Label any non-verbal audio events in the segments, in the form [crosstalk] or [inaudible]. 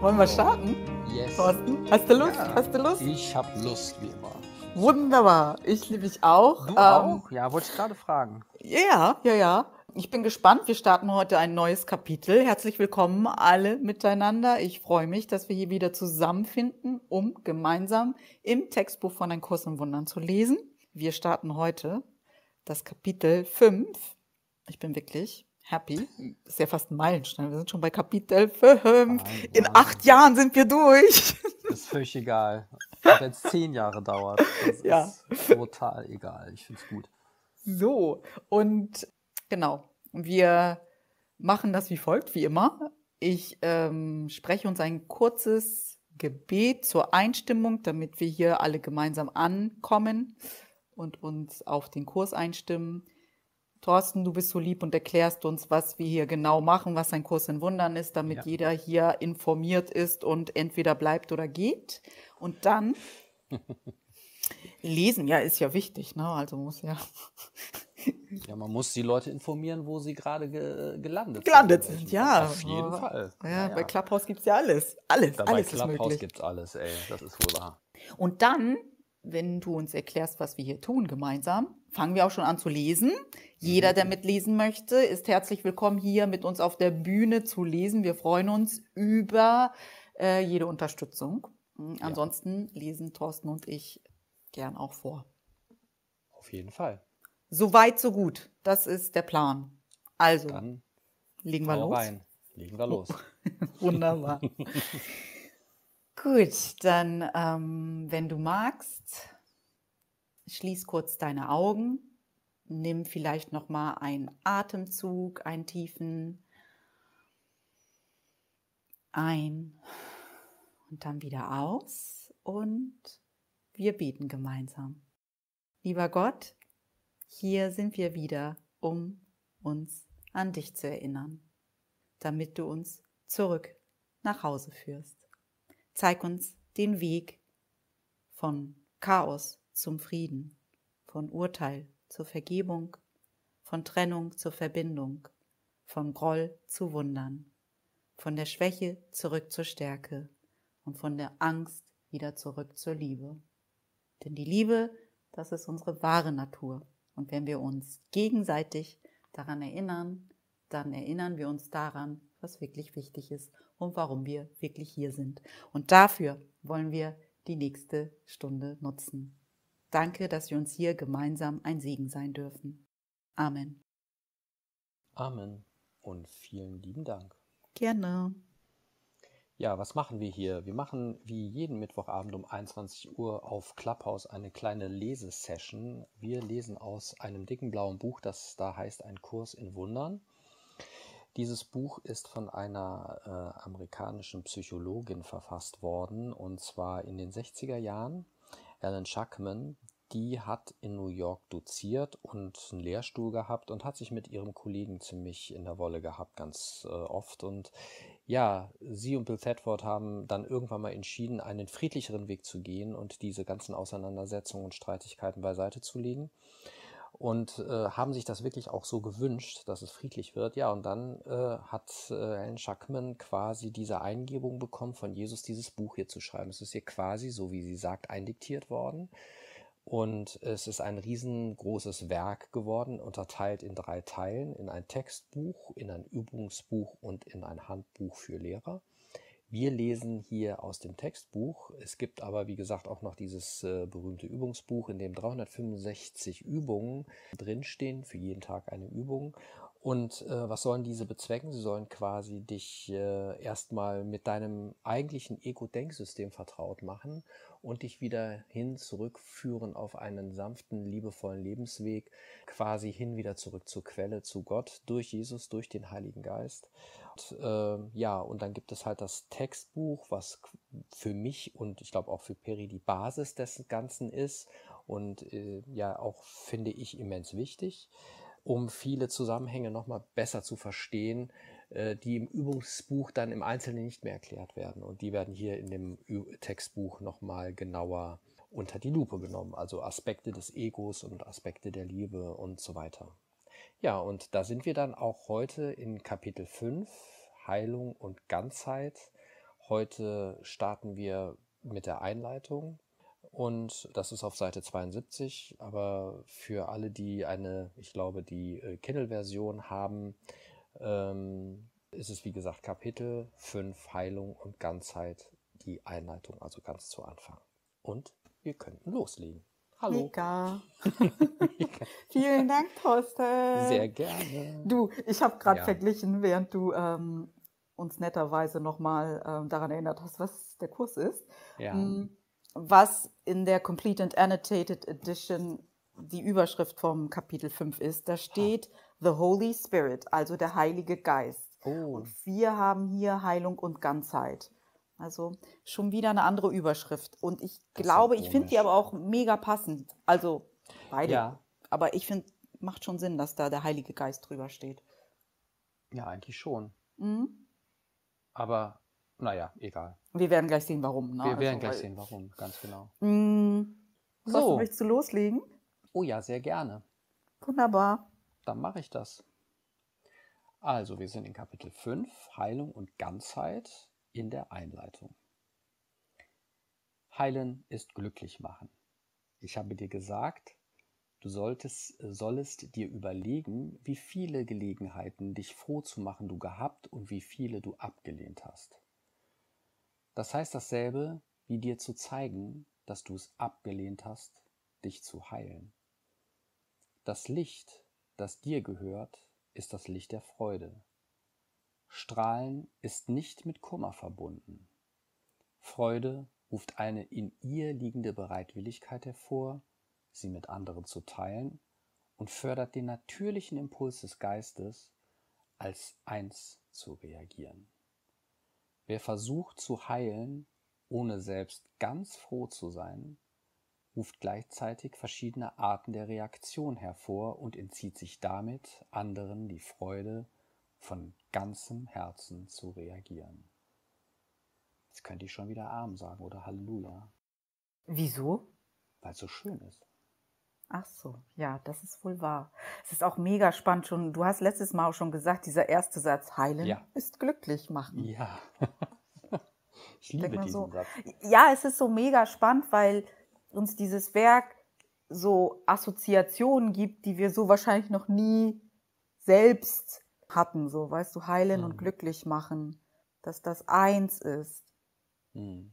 Wollen wir starten? Yes. Thorsten, hast du Lust? Ja. Hast du Lust? Ich habe Lust, wie immer. Wunderbar. Ich liebe dich auch. Du Ähm, auch? Ja, wollte ich gerade fragen. Ja, ja, ja. Ich bin gespannt. Wir starten heute ein neues Kapitel. Herzlich willkommen alle miteinander. Ich freue mich, dass wir hier wieder zusammenfinden, um gemeinsam im Textbuch von Ein Kurs in Wundern zu lesen. Wir starten heute das Kapitel 5. Ich bin wirklich happy. Ist ja fast ein Meilenstein. Wir sind schon bei Kapitel 5. Wahnsinn. In acht Jahren sind wir durch. [laughs] Ist völlig egal. Wenn es zehn Jahre dauert. Das Ja. ist total egal. Ich finde es gut. So, und genau, wir machen das wie folgt, wie immer. Ich ähm, spreche uns ein kurzes Gebet zur Einstimmung, damit wir hier alle gemeinsam ankommen und uns auf den Kurs einstimmen. Thorsten, du bist so lieb und erklärst uns, was wir hier genau machen, was ein Kurs in Wundern ist, damit Ja. jeder hier informiert ist und entweder bleibt oder geht. Und dann [laughs] lesen, ja, ist ja wichtig, ne? Also muss ja [laughs] Ja, man muss die Leute informieren, wo sie gerade ge gelandet, Gelandet sind. sind, ja. Auf jeden Fall. Ja, bei Clubhouse gibt's ja alles. Alles, Da bei alles ist Clubhouse möglich. gibt's alles, ey. Das ist wohl wahr. Und dann, wenn du uns erklärst, was wir hier tun gemeinsam, fangen wir auch schon an zu lesen. Jeder, der mitlesen möchte, ist herzlich willkommen, hier mit uns auf der Bühne zu lesen. Wir freuen uns über äh, jede Unterstützung. Mhm, Ansonsten lesen Thorsten und ich gern auch vor. Auf jeden Fall. So weit, so gut. Das ist der Plan. Also, Dann legen wir los. rein. Legen wir los. [laughs] Wunderbar. [laughs] Gut, dann, ähm, wenn du magst, schließ kurz deine Augen, nimm vielleicht noch mal einen Atemzug, einen tiefen ein und dann wieder aus und wir beten gemeinsam. Lieber Gott, hier sind wir wieder, um uns an dich zu erinnern damit du uns zurück nach Hause führst. Zeig uns den Weg von Chaos zum Frieden, von Urteil zur Vergebung, von Trennung zur Verbindung, von Groll zu Wundern, von der Schwäche zurück zur Stärke und von der Angst wieder zurück zur Liebe. Denn die Liebe, das ist unsere wahre Natur. Und wenn wir uns gegenseitig daran erinnern, dann erinnern wir uns daran, was wirklich wichtig ist und warum wir wirklich hier sind. Und dafür wollen wir die nächste Stunde nutzen. Danke, dass wir uns hier gemeinsam ein Segen sein dürfen. Amen. Amen. Und vielen lieben Dank. Gerne. Ja, was machen wir hier? Wir machen wie jeden Mittwochabend um 21 Uhr auf Clubhouse eine kleine Lesesession. Wir lesen aus einem dicken blauen Buch, das da heißt Ein Kurs in Wundern. Dieses Buch ist von einer äh, amerikanischen Psychologin verfasst worden, und zwar in den 60er Jahren. Alan Schuckman, die hat in New York doziert und einen Lehrstuhl gehabt und hat sich mit ihrem Kollegen ziemlich in der Wolle gehabt, ganz äh, oft. Und ja, sie und Bill Thetford haben dann irgendwann mal entschieden, einen friedlicheren Weg zu gehen und diese ganzen Auseinandersetzungen und Streitigkeiten beiseite zu legen und äh, haben sich das wirklich auch so gewünscht, dass es friedlich wird. Ja, und dann äh, hat äh, Alan Schuckman quasi diese Eingebung bekommen, von Jesus dieses Buch hier zu schreiben. Es ist hier quasi, so wie sie sagt, eindiktiert worden. Und es ist ein riesengroßes Werk geworden, unterteilt in drei Teilen, in ein Textbuch, in ein Übungsbuch und in ein Handbuch für Lehrer. Wir lesen hier aus dem Textbuch. Es gibt aber, wie gesagt, auch noch dieses äh, berühmte Übungsbuch, in dem 365 Übungen drinstehen, für jeden Tag eine Übung. Und äh, was sollen diese bezwecken? Sie sollen quasi dich äh, erstmal mit deinem eigentlichen Ego-Denksystem vertraut machen und dich wieder hin zurückführen auf einen sanften, liebevollen Lebensweg, quasi hin wieder zurück zur Quelle, zu Gott, durch Jesus, durch den Heiligen Geist. Und, äh, ja, und dann gibt es halt das Textbuch, was für mich und ich glaube auch für Peri die Basis des Ganzen ist und äh, ja auch, finde ich, immens wichtig, um viele Zusammenhänge nochmal besser zu verstehen, äh, die im Übungsbuch dann im Einzelnen nicht mehr erklärt werden. Und die werden hier in dem Ü Textbuch nochmal genauer unter die Lupe genommen. Also Aspekte des Egos und Aspekte der Liebe und so weiter. Ja, und da sind wir dann auch heute in Kapitel 5, Heilung und Ganzheit. Heute starten wir mit der Einleitung und das ist auf Seite 72, aber für alle, die eine, ich glaube, die äh, Kindle-Version haben, ähm, ist es wie gesagt Kapitel 5 Heilung und Ganzheit, die Einleitung, also ganz zu Anfang. Und wir könnten loslegen. Hallo. [laughs] Mika. Vielen Dank, Thorsten. Sehr gerne. Du, ich habe gerade Ja. verglichen, während du ähm, uns netterweise nochmal ähm, daran erinnert hast, was der Kurs ist, Ja. m, was in der Complete and Annotated Edition die Überschrift vom Kapitel 5 ist. Da steht The Holy Spirit, also der Heilige Geist. Oh, Und wir haben hier Heilung und Ganzheit. Also schon wieder eine andere Überschrift. Und ich Das glaube, ich finde die aber auch mega passend. Also beide. ja. Aber ich finde, macht schon Sinn, dass da der Heilige Geist drüber steht. Ja, eigentlich schon. Mhm. Aber naja, egal. Wir werden gleich sehen, warum. Ne? Wir werden Also, gleich sehen, warum, ganz genau. Mhm. So. So. möchtest du loslegen? Oh ja, sehr gerne. Wunderbar. Dann mache ich das. Also, wir sind in Kapitel 5, Heilung und Ganzheit in der Einleitung. Heilen ist glücklich machen. Ich habe dir gesagt, du solltest, sollest dir überlegen, wie viele Gelegenheiten, dich froh zu machen, du gehabt und wie viele du abgelehnt hast. Das heißt dasselbe, wie dir zu zeigen, dass du es abgelehnt hast, dich zu heilen. Das Licht, das dir gehört, ist das Licht der Freude. Strahlen ist nicht mit Kummer verbunden. Freude ruft eine in ihr liegende Bereitwilligkeit hervor, sie mit anderen zu teilen und fördert den natürlichen Impuls des Geistes, als eins zu reagieren. Wer versucht zu heilen, ohne selbst ganz froh zu sein, ruft gleichzeitig verschiedene Arten der Reaktion hervor und entzieht sich damit anderen die Freude, von ganzem Herzen zu reagieren. Jetzt könnte ich schon wieder Arm sagen oder Halleluja, Wieso? weil es so schön ist. Ach so, ja, das ist wohl wahr. Es ist auch mega spannend schon. Du hast letztes Mal auch schon gesagt, dieser erste Satz, heilen Ja. ist glücklich machen. Ja. [laughs] ich liebe diesen so. Satz. Ja, es ist so mega spannend, weil uns dieses Werk so Assoziationen gibt, die wir so wahrscheinlich noch nie selbst hatten. So, weißt du, heilen Mhm. und glücklich machen, dass das eins ist. Hm.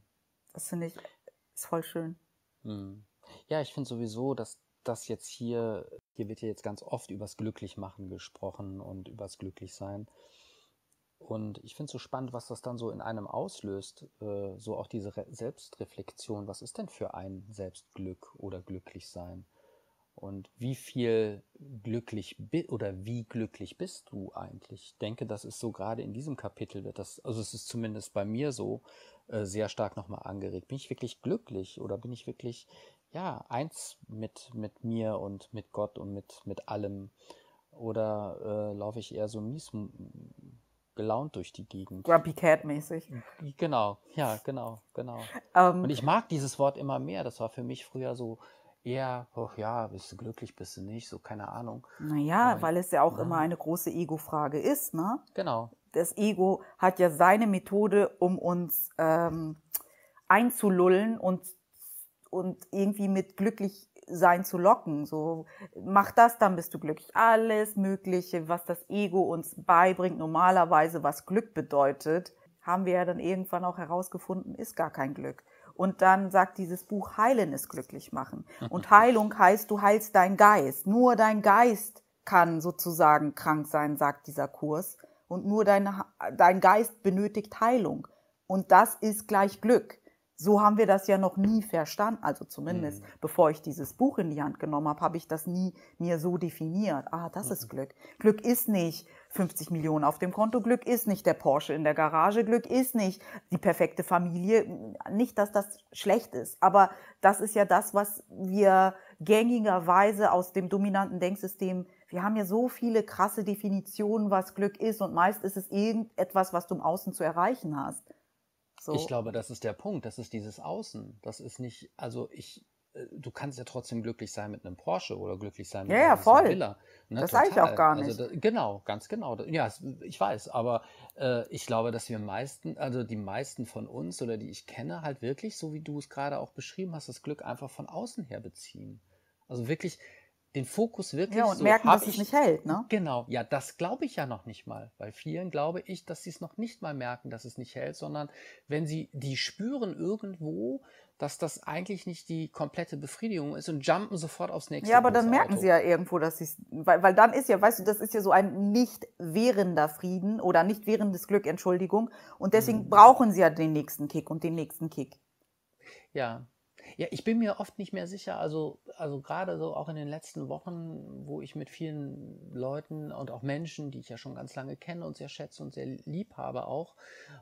Das finde ich ist voll schön. Hm. Ja, ich finde sowieso, dass das jetzt hier, hier wird ja jetzt ganz oft übers Glücklichmachen gesprochen und übers Glücklichsein. Und ich finde es so spannend, was das dann so in einem auslöst, äh, so auch diese Re Selbstreflexion. Was ist denn für ein Selbstglück oder Glücklichsein? Und wie viel glücklich oder wie glücklich bist du eigentlich? Ich denke, das ist so gerade in diesem Kapitel wird das, also es ist zumindest bei mir so, äh, sehr stark nochmal angeregt. Bin ich wirklich glücklich oder bin ich wirklich, ja, eins mit, mit mir und mit Gott und mit, mit allem? Oder äh, laufe ich eher so mies gelaunt durch die Gegend? Grumpy Cat mäßig. Genau, ja, genau, genau. Ähm, Und ich mag dieses Wort immer mehr. Das war für mich früher so eher, oh ja, bist du glücklich, bist du nicht, so keine Ahnung. naja, aber- weil es ja auch Ja. immer eine große Ego-Frage ist, ne? Genau. das Ego hat ja seine Methode, um uns ähm, einzulullen und, und irgendwie mit glücklich sein zu locken. So, mach das, dann bist du glücklich. Alles Mögliche, was das Ego uns beibringt, normalerweise, was Glück bedeutet, haben wir ja dann irgendwann auch herausgefunden, ist gar kein Glück. Und dann sagt dieses Buch, Heilen ist glücklich machen. [laughs] Und Heilung heißt, du heilst deinen Geist. Nur dein Geist kann sozusagen krank sein, sagt dieser Kurs. Und nur dein, dein Geist benötigt Heilung. Und das ist gleich Glück. So haben wir das ja noch nie verstanden. Also zumindest, Mhm. bevor ich dieses Buch in die Hand genommen habe, habe ich das nie mir so definiert. Ah, das ist Glück. Glück ist nicht 50 Millionen auf dem Konto. Glück ist nicht der Porsche in der Garage. Glück ist nicht die perfekte Familie. Nicht, dass das schlecht ist. Aber das ist ja das, was wir gängigerweise aus dem dominanten Denksystem wir haben ja so viele krasse Definitionen, was Glück ist, und meist ist es irgendetwas, was du im Außen zu erreichen hast. So. Ich glaube, das ist der Punkt. Das ist dieses Außen. Das ist nicht, also ich, du kannst ja trotzdem glücklich sein mit einem Porsche oder glücklich sein mit Ja, einer ja, voll. Villa. Ne, das sage ich auch gar nicht. Also, da, genau, ganz genau. Ja, ich weiß, aber äh, ich glaube, dass wir meisten, also die meisten von uns oder die ich kenne, halt wirklich, so wie du es gerade auch beschrieben hast, das Glück einfach von außen her beziehen. Also wirklich den Fokus wirklich. Ja, und so, merken, dass ich, es nicht hält, ne? Genau, ja, das glaube ich ja noch nicht mal. Bei vielen glaube ich, dass sie es noch nicht mal merken, dass es nicht hält, sondern wenn sie die spüren irgendwo, dass das eigentlich nicht die komplette Befriedigung ist und jumpen sofort aufs nächste. Ja, aber dann merken Auto. sie ja irgendwo, dass sie weil, weil dann ist ja, weißt du, das ist ja so ein nicht währender Frieden oder nicht währendes Glück, Entschuldigung. Und deswegen mhm. brauchen sie ja den nächsten Kick und den nächsten Kick. Ja, ja, ich bin mir oft nicht mehr sicher, also, also gerade so auch in den letzten Wochen, wo ich mit vielen Leuten und auch Menschen, die ich ja schon ganz lange kenne und sehr schätze und sehr lieb habe auch,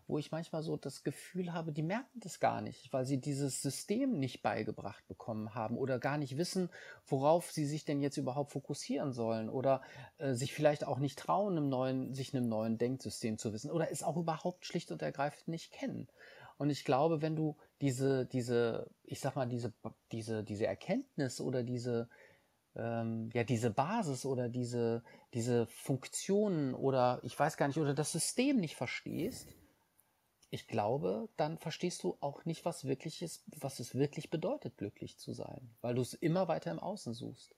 wo ich manchmal so das Gefühl habe, die merken das gar nicht, weil sie dieses System nicht beigebracht bekommen haben oder gar nicht wissen, worauf sie sich denn jetzt überhaupt fokussieren sollen oder äh, sich vielleicht auch nicht trauen, einem neuen, sich einem neuen Denksystem zu wissen oder es auch überhaupt schlicht und ergreifend nicht kennen. Und ich glaube, wenn du diese, diese, ich sag mal, diese, diese, diese Erkenntnis oder diese, ähm, ja, diese Basis oder diese, diese Funktionen oder ich weiß gar nicht, oder das System nicht verstehst, ich glaube, dann verstehst du auch nicht, was wirklich ist, was es wirklich bedeutet, glücklich zu sein, weil du es immer weiter im Außen suchst.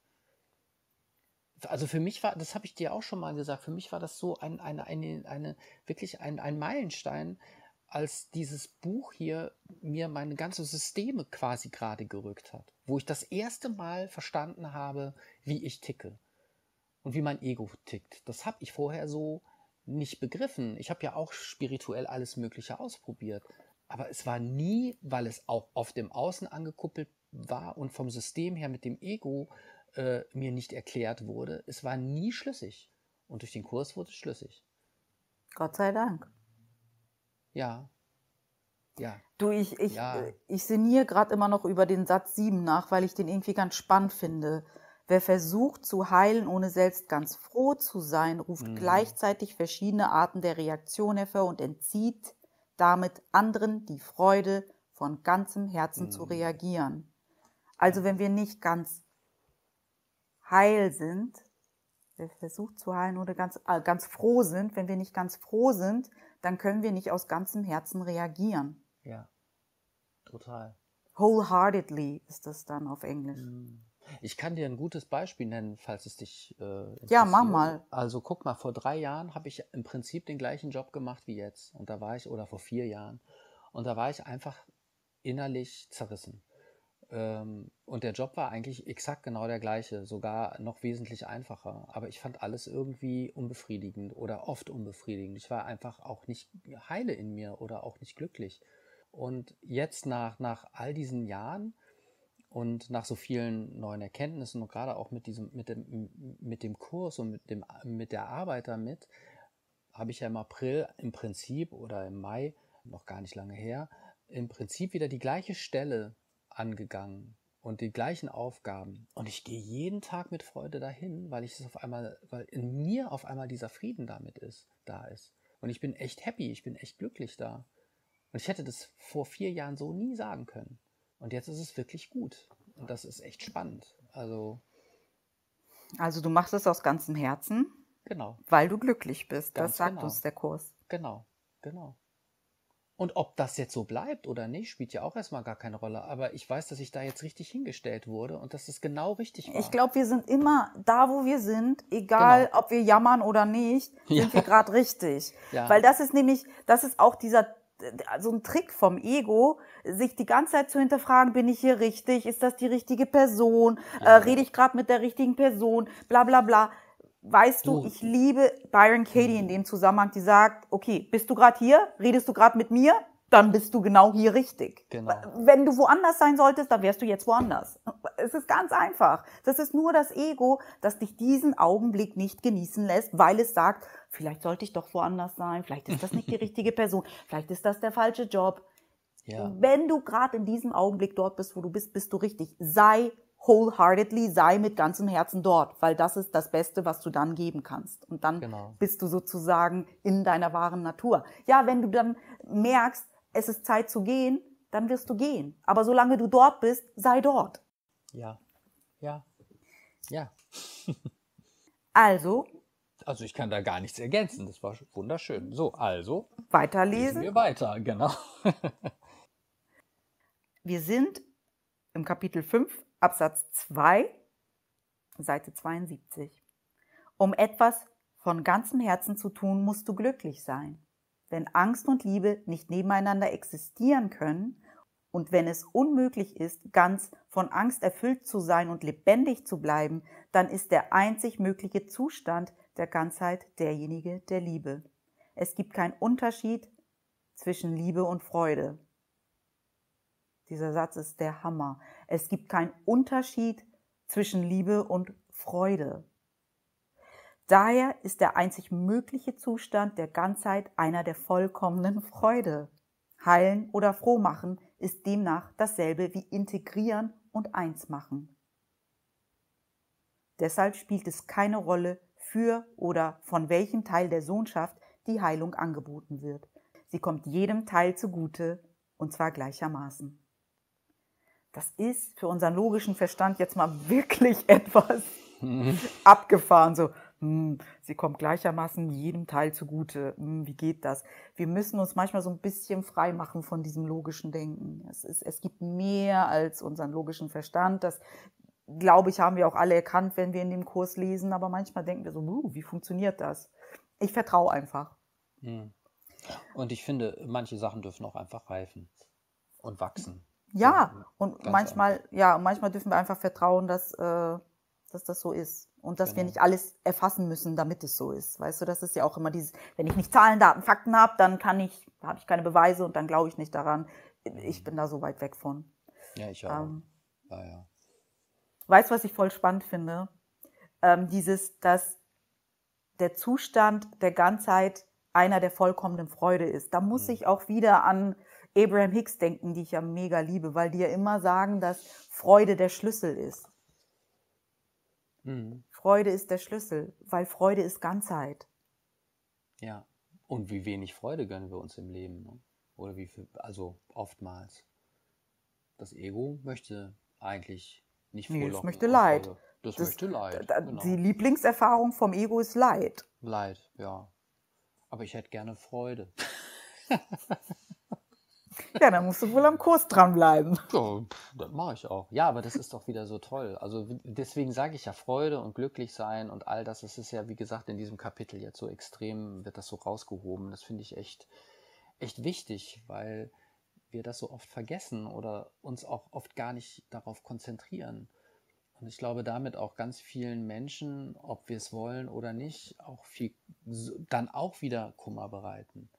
Also für mich war, das habe ich dir auch schon mal gesagt, für mich war das so ein, eine, eine, eine, wirklich ein, ein Meilenstein, als dieses Buch hier mir meine ganze Systeme quasi gerade gerückt hat, wo ich das erste Mal verstanden habe, wie ich ticke und wie mein Ego tickt. Das habe ich vorher so nicht begriffen. Ich habe ja auch spirituell alles Mögliche ausprobiert, aber es war nie, weil es auch auf dem Außen angekuppelt war und vom System her mit dem Ego äh, mir nicht erklärt wurde. Es war nie schlüssig und durch den Kurs wurde es schlüssig. Gott sei Dank. Ja. Ja. Du, ich, ich, ja. Ich sinniere gerade immer noch über den Satz 7 nach, weil ich den irgendwie ganz spannend finde. Wer versucht zu heilen, ohne selbst ganz froh zu sein, ruft mhm. gleichzeitig verschiedene Arten der Reaktion hervor und entzieht damit anderen die Freude, von ganzem Herzen mhm. zu reagieren. Also wenn wir nicht ganz heil sind, wer versucht zu heilen oder ganz, äh, ganz froh sind, wenn wir nicht ganz froh sind, dann können wir nicht aus ganzem Herzen reagieren. Ja, total. Wholeheartedly ist das dann auf Englisch. Mm. Ich kann dir ein gutes Beispiel nennen, falls es dich äh, interessiert. Ja, mach mal. Also guck mal, vor drei Jahren habe ich im Prinzip den gleichen Job gemacht wie jetzt. Und da war ich, oder vor vier Jahren. Und da war ich einfach innerlich zerrissen. Ähm, und der Job war eigentlich exakt genau der gleiche, sogar noch wesentlich einfacher. Aber ich fand alles irgendwie unbefriedigend oder oft unbefriedigend. Ich war einfach auch nicht heile in mir oder auch nicht glücklich. Und jetzt nach, nach all diesen Jahren und nach so vielen neuen Erkenntnissen und gerade auch mit diesem, mit dem, mit dem Kurs und mit dem, mit der Arbeit damit, habe ich ja im April im Prinzip oder im Mai, noch gar nicht lange her, im Prinzip wieder die gleiche Stelle angegangen und die gleichen Aufgaben. Und ich gehe jeden Tag mit Freude dahin, weil ich es auf einmal, weil in mir auf einmal dieser Frieden damit ist, da ist. Und ich bin echt happy, ich bin echt glücklich da. Und ich hätte das vor vier Jahren so nie sagen können. Und jetzt ist es wirklich gut. Und das ist echt spannend. Also. Also du machst es aus ganzem Herzen. Genau. Weil du glücklich bist. Ganz das sagt genau. uns der Kurs. Genau, genau. Und ob das jetzt so bleibt oder nicht, spielt ja auch erstmal gar keine Rolle. Aber ich weiß, dass ich da jetzt richtig hingestellt wurde und dass es genau richtig war. Ich glaube, wir sind immer da, wo wir sind, egal genau. ob wir jammern oder nicht, [laughs] sind ja. wir gerade richtig. Ja. Weil das ist nämlich, das ist auch dieser so ein Trick vom Ego, sich die ganze Zeit zu hinterfragen, bin ich hier richtig? Ist das die richtige Person? Ja. Äh, rede ich gerade mit der richtigen Person? Bla bla bla weißt du, ich liebe Byron Katie in dem Zusammenhang, die sagt, okay, bist du gerade hier? Redest du gerade mit mir? Dann bist du genau hier richtig. Genau. Wenn du woanders sein solltest, dann wärst du jetzt woanders. Es ist ganz einfach. Das ist nur das Ego, das dich diesen Augenblick nicht genießen lässt, weil es sagt, vielleicht sollte ich doch woanders sein, vielleicht ist das nicht die [laughs] richtige Person, vielleicht ist das der falsche Job. Ja. Wenn du gerade in diesem Augenblick dort bist, wo du bist, bist du richtig. Sei wholeheartedly, sei mit ganzem Herzen dort, weil das ist das Beste, was du dann geben kannst. Und dann genau. bist du sozusagen in deiner wahren Natur. Ja, wenn du dann merkst, es ist Zeit zu gehen, dann wirst du gehen. Aber solange du dort bist, sei dort. Ja, ja, ja. [laughs] Also, Also ich kann da gar nichts ergänzen. Das war wunderschön. So, also lesen weiterlesen. wir weiter. Genau. [laughs] Wir sind im Kapitel 5, Absatz 2, Seite 72. Um etwas von ganzem Herzen zu tun, musst du glücklich sein. Wenn Angst und Liebe nicht nebeneinander existieren können und wenn es unmöglich ist, ganz von Angst erfüllt zu sein und lebendig zu bleiben, dann ist der einzig mögliche Zustand der Ganzheit derjenige der Liebe. Es gibt keinen Unterschied zwischen Liebe und Freude. Dieser Satz ist der Hammer. Es gibt keinen Unterschied zwischen Liebe und Freude. Daher ist der einzig mögliche Zustand der Ganzheit einer der vollkommenen Freude. Heilen oder frohmachen ist demnach dasselbe wie integrieren und eins machen. Deshalb spielt es keine Rolle, für oder von welchem Teil der Sohnschaft die Heilung angeboten wird. Sie kommt jedem Teil zugute und zwar gleichermaßen. Das ist für unseren logischen Verstand jetzt mal wirklich [laughs] etwas abgefahren. So, hm, sie kommt gleichermaßen jedem Teil zugute. Hm, wie geht das? Wir müssen uns manchmal so ein bisschen frei machen von diesem logischen Denken. Es, ist, es gibt mehr als unseren logischen Verstand. Das, glaube ich, haben wir auch alle erkannt, wenn wir in dem Kurs lesen. Aber manchmal denken wir so, uh, wie funktioniert das? Ich vertraue einfach. Hm. Und ich finde, manche Sachen dürfen auch einfach reifen und wachsen. Ja, und ganz manchmal, ja, manchmal dürfen wir einfach vertrauen, dass, äh, dass das so ist. Und dass wir Genau. nicht alles erfassen müssen, damit es so ist. Weißt du, das ist ja auch immer dieses, wenn ich nicht Zahlen, Daten, Fakten habe, dann kann ich, habe ich keine Beweise und dann glaube ich nicht daran. Ich bin da so weit weg von. Ja, ich auch. Ähm, ja, ja. weißt du, was ich voll spannend finde? Ähm, dieses, dass der Zustand der Ganzheit einer der vollkommenen Freude ist. Da muss Mhm. ich auch wieder an Abraham Hicks denken, die ich ja mega liebe, weil die ja immer sagen, dass Freude der Schlüssel ist. Mhm. Freude ist der Schlüssel, weil Freude ist Ganzheit. Ja. Und wie wenig Freude gönnen wir uns im Leben. Ne? Oder wie viel, also oftmals. Das Ego möchte eigentlich nicht Nee, das frohlocken möchte Leid. Freude. Das, Das- möchte Leid. Genau. Die Lieblingserfahrung vom Ego ist Leid. Leid, ja. Aber ich hätte gerne Freude. [laughs] [laughs] Ja, dann musst du wohl am Kurs dranbleiben. Ja, das mache ich auch. Ja, aber das ist doch wieder so toll. Also deswegen sage ich ja Freude und glücklich sein und all das. Das ist ja, wie gesagt, in diesem Kapitel jetzt so extrem, wird das so rausgehoben. Das finde ich echt, echt wichtig, weil wir das so oft vergessen oder uns auch oft gar nicht darauf konzentrieren. Und ich glaube, damit auch ganz vielen Menschen, ob wir es wollen oder nicht, auch viel, dann auch wieder Kummer bereiten,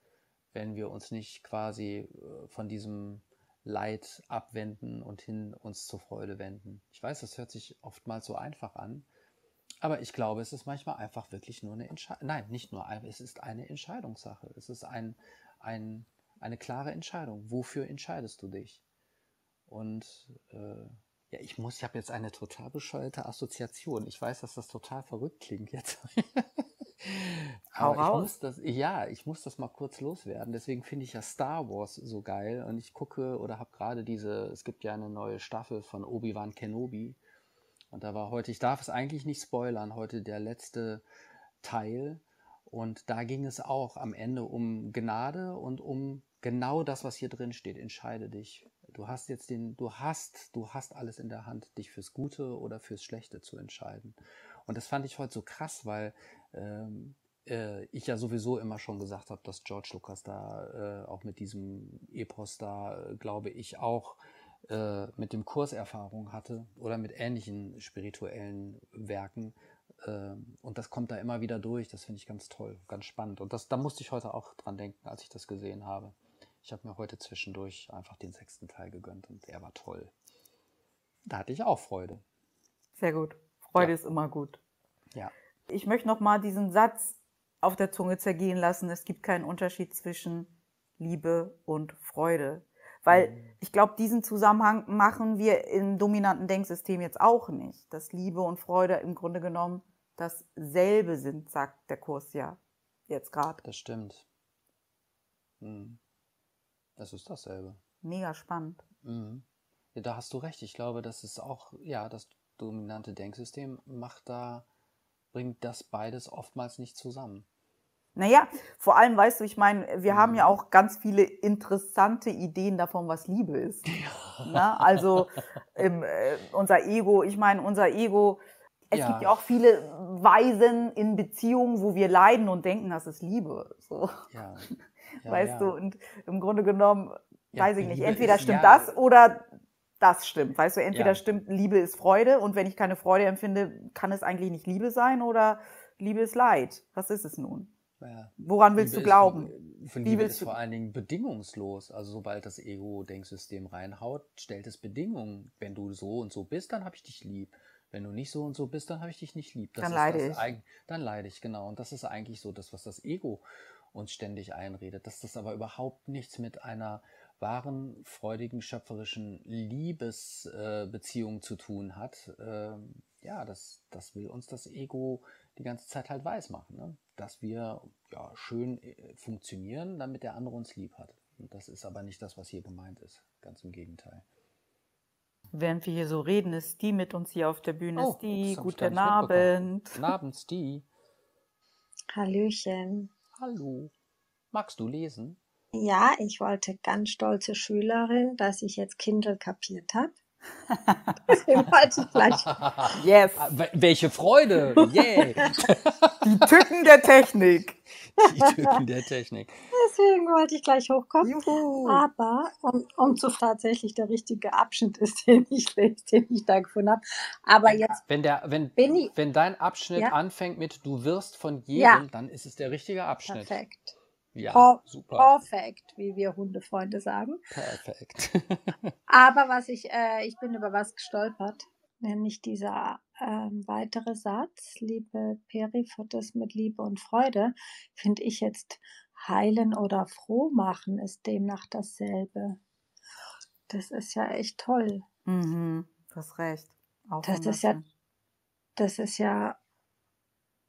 wenn wir uns nicht quasi äh, von diesem Leid abwenden und hin uns zur Freude wenden. Ich weiß, das hört sich oftmals so einfach an, aber ich glaube, es ist manchmal einfach wirklich nur eine Entscheidung. Nein, nicht nur es ist eine Entscheidungssache. Es ist ein, ein, eine klare Entscheidung. Wofür entscheidest du dich? Und äh, ja, ich muss, ich habe jetzt eine total bescheuerte Assoziation. Ich weiß, dass das total verrückt klingt jetzt. [laughs] Hau Aber ich raus. muss das, ja, ich muss das mal kurz loswerden. Deswegen finde ich ja Star Wars so geil. Und ich gucke oder habe gerade diese, es gibt ja eine neue Staffel von Obi-Wan Kenobi. Und da war heute, ich darf es eigentlich nicht spoilern, heute der letzte Teil. Und da ging es auch am Ende um Gnade und um genau das, was hier drin steht. Entscheide dich. Du hast jetzt den, du hast, du hast alles in der Hand, dich fürs Gute oder fürs Schlechte zu entscheiden. Und das fand ich heute so krass, weil ähm, äh, ich ja sowieso immer schon gesagt habe, dass George Lucas da äh, auch mit diesem Epos da, äh, glaube ich, auch äh, mit dem Kurs Erfahrung hatte oder mit ähnlichen spirituellen Werken. Ähm, und das kommt da immer wieder durch. Das finde ich ganz toll, ganz spannend. Und das, da musste ich heute auch dran denken, als ich das gesehen habe. Ich habe mir heute zwischendurch einfach den sechsten Teil gegönnt und er war toll. Da hatte ich auch Freude. Sehr gut. Freude Ja. ist immer gut. Ja. Ich möchte noch mal diesen Satz auf der Zunge zergehen lassen. Es gibt keinen Unterschied zwischen Liebe und Freude. Weil Mhm. ich glaube, diesen Zusammenhang machen wir im dominanten Denksystem jetzt auch nicht. Dass Liebe und Freude im Grunde genommen dasselbe sind, sagt der Kurs ja jetzt gerade. Das stimmt. Mhm. Das ist dasselbe. Mega spannend. Mhm. Ja, da hast du recht. Ich glaube, das ist auch, ja, das dominante Denksystem macht da, bringt das beides oftmals nicht zusammen. Naja, vor allem, weißt du, ich meine, wir haben ja mhm. auch ganz viele interessante Ideen davon, was Liebe ist. Na, also im, äh, unser Ego, ich meine, unser Ego, es ja. gibt ja auch viele Weisen in Beziehungen, wo wir leiden und denken, das ist Liebe. So. Ja. Ja, weißt du, und im Grunde genommen, weiß ich nicht, entweder ist, stimmt das oder das stimmt. Weißt du, entweder stimmt, Liebe ist Freude und wenn ich keine Freude empfinde, kann es eigentlich nicht Liebe sein oder Liebe ist Leid. Was ist es nun? Ja. Woran willst Liebe du glauben? Ist, von Liebe ist vor allen Dingen bedingungslos. Also sobald das Ego-Denksystem reinhaut, stellt es Bedingungen. Wenn du so und so bist, dann habe ich dich lieb. Wenn du nicht so und so bist, dann habe ich dich nicht lieb. Das dann leide ich. Dann leide ich, genau. Und das ist eigentlich so das, was das Ego uns ständig einredet. Dass das aber überhaupt nichts mit einer wahren, freudigen, schöpferischen Liebesbeziehung äh, zu tun hat. Äh, ja, das, das will uns das Ego die ganze Zeit halt weiß machen. Ne? dass wir ja, schön äh, funktionieren, damit der andere uns lieb hat. Und das ist aber nicht das, was hier gemeint ist. Ganz im Gegenteil. Während wir hier so reden, ist die mit uns hier auf der Bühne. Oh, Sti, guten Abend. Guten Abend, Sti. Hallöchen. Hallo. Magst du lesen? Ja, ich wollte ganz stolze Schülerin, dass ich jetzt Kindle kapiert habe. [laughs] Deswegen wollte ich gleich. [laughs] Yes. Ah, welche Freude! Yeah. Die Tücken der Technik. Die Tücken der Technik. Deswegen wollte ich gleich hochkommen. Juhu. Aber um, um zu tatsächlich der richtige Abschnitt ist, [laughs] den ich den ich da gefunden habe. Aber jetzt. Wenn, der, wenn, ich, wenn dein Abschnitt ja? anfängt mit Du wirst von jedem, ja. dann ist es der richtige Abschnitt. Perfekt. Ja, per super. Perfekt, wie wir Hundefreunde sagen. Perfekt. [laughs] Aber was ich, äh, ich bin über was gestolpert, nämlich dieser ähm, weitere Satz, liebe Perifotos mit Liebe und Freude, finde ich jetzt heilen oder froh machen ist demnach dasselbe. Das ist ja echt toll. Mhm, du hast recht. Auch das ist ja, das ist ja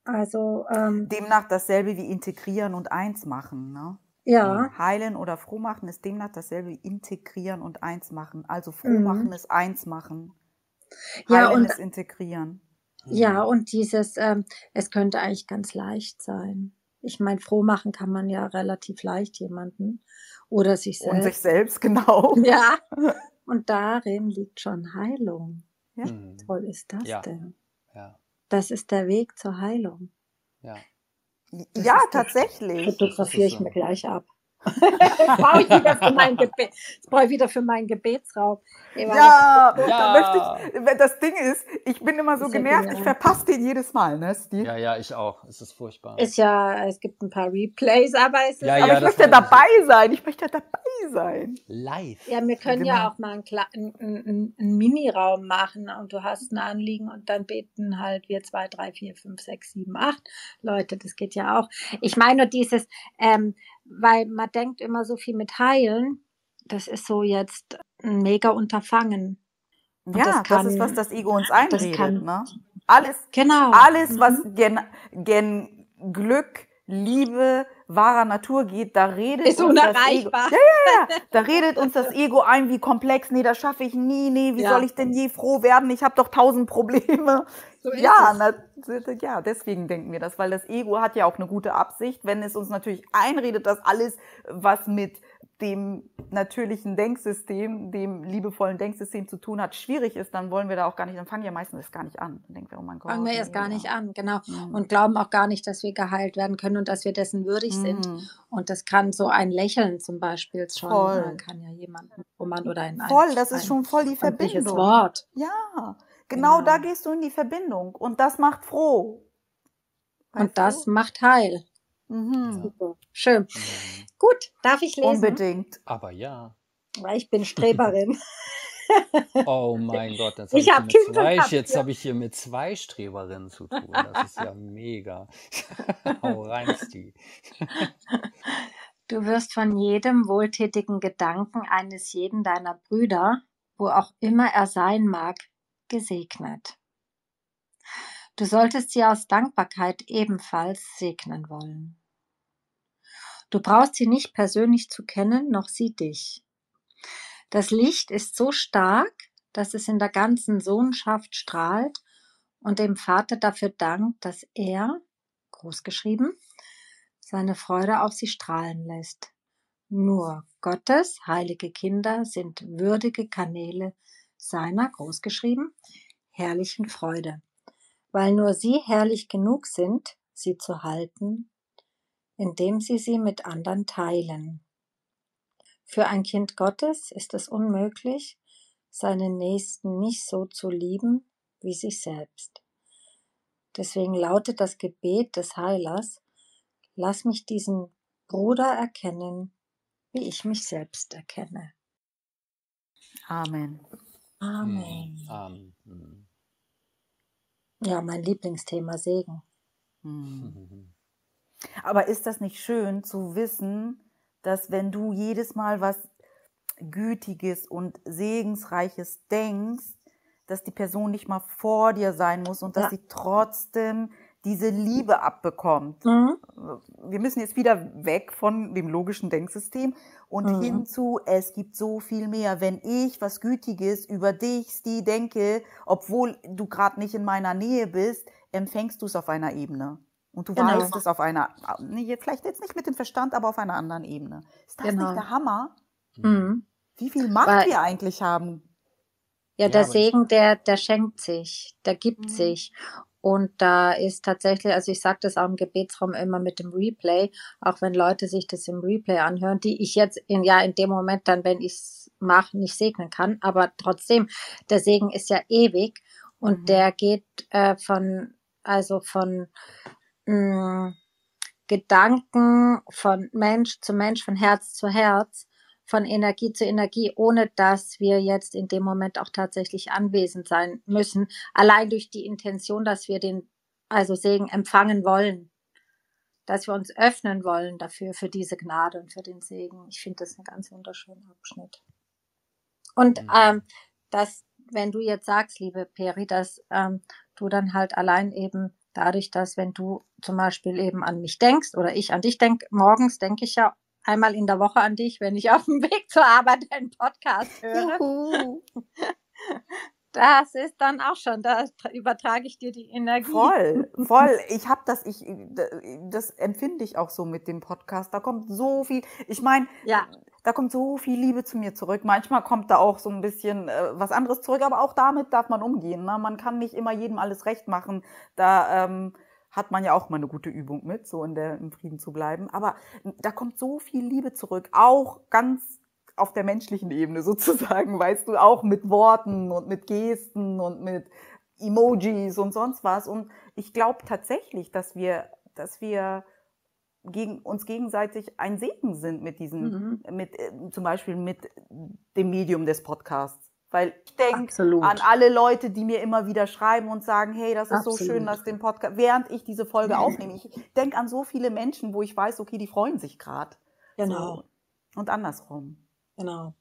also ähm, demnach dasselbe wie integrieren und eins machen, ne? Ja. Heilen oder froh machen ist demnach dasselbe wie integrieren und eins machen. Also froh mhm. machen ist eins machen. Ja, und, integrieren. Ja, und dieses, ähm, es könnte eigentlich ganz leicht sein. Ich meine, froh machen kann man ja relativ leicht jemanden oder sich selbst. Und sich selbst, [laughs] genau. Ja. [laughs] Und darin liegt schon Heilung. Ja, mhm. toll ist das ja. denn? Ja. Das ist der Weg zur Heilung. Ja. Das ja, tatsächlich. Fotografiere ich mir gleich ab. Brauche ich wieder für mein Gebet. Das brauche ich wieder für meinen Gebetsraum. Ja, ja. Ich, das Ding ist, ich bin immer so ist genervt, ich verpasse den jedes Mal, ne, Steve? Ja, ja, ich auch. Es ist furchtbar. Ist ja, es gibt ein paar Replays, aber es ist. Ja, aber ich möchte dabei sein. Ich möchte dabei sein. Live. Ja, wir können genau. ja auch mal einen, einen, einen Mini-Raum machen und du hast ein Anliegen und dann beten halt wir zwei, drei, vier, fünf, sechs, sieben, acht Leute. Das geht ja auch. Ich meine nur dieses, ähm, weil man denkt immer so viel mit heilen. Das ist so jetzt ein mega Unterfangen. Und ja, das, kann, das, ist, was das Ego uns einredet. Kann, ne? Alles, genau. alles, was mhm. gen, gen Glück, Liebe, wahrer Natur geht, da redet ist uns unerreichbar. Das Ego, ja, ja, ja, da redet uns das [laughs] Ego ein, wie komplex, nee, das schaffe ich nie, nee, wie ja. soll ich denn je froh werden? Ich habe doch tausend Probleme. So ja, na, ja, deswegen denken wir das, weil das Ego hat ja auch eine gute Absicht, wenn es uns natürlich einredet, dass alles, was mit dem natürlichen Denksystem, dem liebevollen Denksystem zu tun hat, schwierig ist, dann wollen wir da auch gar nicht, dann fangen wir meistens erst gar nicht an. Dann denken wir, oh mein Gott. Fangen wir erst gar nicht an, genau. Mhm. Und glauben auch gar nicht, dass wir geheilt werden können und dass wir dessen würdig. Sind. Und das kann so ein Lächeln zum Beispiel schon, voll. kann ja jemand, wo man oder ein Voll, das ist schon voll die Verbindung. Wort. Ja, genau, genau, da gehst du in die Verbindung und das macht froh. Weißt und das du? macht heil. Mhm. Super. Schön. Mhm. Gut, darf ich lesen? Unbedingt. Aber ja. Weil ich bin Streberin. [laughs] oh mein Gott, jetzt habe [laughs] ich, hab ich, zwei, jetzt hab ich hier mit zwei Streberinnen zu tun. Das ist ja mega. [laughs] Hau rein, Steve. Du wirst von jedem wohltätigen Gedanken eines jeden deiner Brüder, wo auch immer er sein mag, gesegnet. Du solltest sie aus Dankbarkeit ebenfalls segnen wollen. Du brauchst sie nicht persönlich zu kennen, noch sie dich. Das Licht ist so stark, dass es in der ganzen Sohnschaft strahlt und dem Vater dafür dankt, dass er, großgeschrieben, seine Freude auf sie strahlen lässt. Nur Gottes heilige Kinder sind würdige Kanäle seiner, großgeschrieben, herrlichen Freude, weil nur sie herrlich genug sind, sie zu halten, indem sie sie mit anderen teilen. Für ein Kind Gottes ist es unmöglich, seinen Nächsten nicht so zu lieben wie sich selbst. Deswegen lautet das Gebet des Heilers, lass mich diesen Bruder erkennen, wie ich mich selbst erkenne. Amen. Amen. Hm, Amen. Ja, mein Lieblingsthema Segen. Hm. [laughs] Aber ist das nicht schön zu wissen, dass wenn du jedes Mal was Gütiges und Segensreiches denkst, dass die Person nicht mal vor dir sein muss und dass Ja. sie trotzdem diese Liebe abbekommt. Mhm. Wir müssen jetzt wieder weg von dem logischen Denksystem und Mhm. hinzu, es gibt so viel mehr. Wenn ich was Gütiges über dich, Sti, denke, obwohl du gerade nicht in meiner Nähe bist, empfängst du es auf einer Ebene. Und du Genau. weißt es auf einer, nee, jetzt- vielleicht jetzt nicht mit dem Verstand, aber auf einer anderen Ebene. Ist das Genau. nicht der Hammer? Mhm. Wie viel Macht Weil- wir eigentlich haben? Ja, Ja, der Segen, der, der schenkt sich, der gibt Mhm. sich. Und da ist tatsächlich, also ich sage das auch im Gebetsraum immer mit dem Replay, auch wenn Leute sich das im Replay anhören, die ich jetzt in, ja in dem Moment dann, wenn ich es mache, nicht segnen kann. Aber trotzdem, der Segen ist ja ewig und Mhm. der geht äh, von, also von mh, Gedanken, von Mensch zu Mensch, von Herz zu Herz von Energie zu Energie, ohne dass wir jetzt in dem Moment auch tatsächlich anwesend sein müssen. Allein durch die Intention, dass wir den, also Segen empfangen wollen. Dass wir uns öffnen wollen dafür, für diese Gnade und für den Segen. Ich finde das ein ganz wunderschöner Abschnitt. Und Mhm. ähm, dass, wenn du jetzt sagst, liebe Peri, dass ähm, du dann halt allein eben dadurch, dass wenn du zum Beispiel eben an mich denkst oder ich an dich denke, morgens denke ich ja einmal in der Woche an dich, wenn ich auf dem Weg zur Arbeit einen Podcast höre. Juhu. [laughs] Das ist dann auch schon, da übertrage ich dir die Energie. Voll, [laughs] voll. Ich habe das, ich, das empfinde ich auch so mit dem Podcast. Da kommt so viel, ich meine, Ja, da kommt so viel Liebe zu mir zurück. Manchmal kommt da auch so ein bisschen äh, was anderes zurück, aber auch damit darf man umgehen. Ne? Man kann nicht immer jedem alles recht machen. Da ähm, hat man ja auch mal eine gute Übung mit, so in der, im Frieden zu bleiben. Aber da kommt so viel Liebe zurück, auch ganz auf der menschlichen Ebene [laughs] sozusagen, weißt du, auch mit Worten und mit Gesten und mit Emojis und sonst was. Und ich glaube tatsächlich, dass wir, dass wir gegen uns gegenseitig ein Segen sind mit diesem, Mhm. mit äh, zum Beispiel mit dem Medium des Podcasts. Weil ich denke an alle Leute, die mir immer wieder schreiben und sagen, hey, das ist so Absolut. schön, dass den Podcast, während ich diese Folge aufnehme. Ich denke an so viele Menschen, wo ich weiß, okay, die freuen sich gerade. Genau, So. Und andersrum. Genau.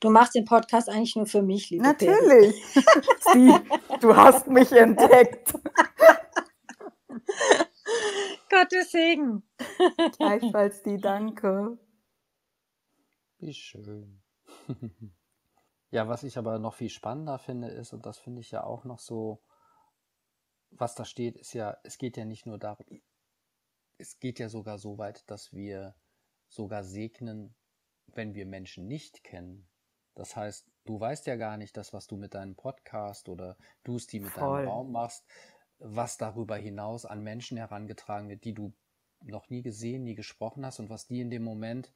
Du machst den Podcast eigentlich nur für mich, liebe. Natürlich. [laughs] Sie, du hast mich entdeckt. Gottes Segen. Gleichfalls die Danke. Wie schön. [laughs] ja, was ich aber noch viel spannender finde, ist, und das finde ich ja auch noch so, was da steht, ist ja, es geht ja nicht nur darum, es geht ja sogar so weit, dass wir sogar segnen, wenn wir Menschen nicht kennen. Das heißt, du weißt ja gar nicht das, was du mit deinem Podcast oder du es die mit Voll. deinem Raum machst, was darüber hinaus an Menschen herangetragen wird, die du noch nie gesehen, nie gesprochen hast und was die in dem Moment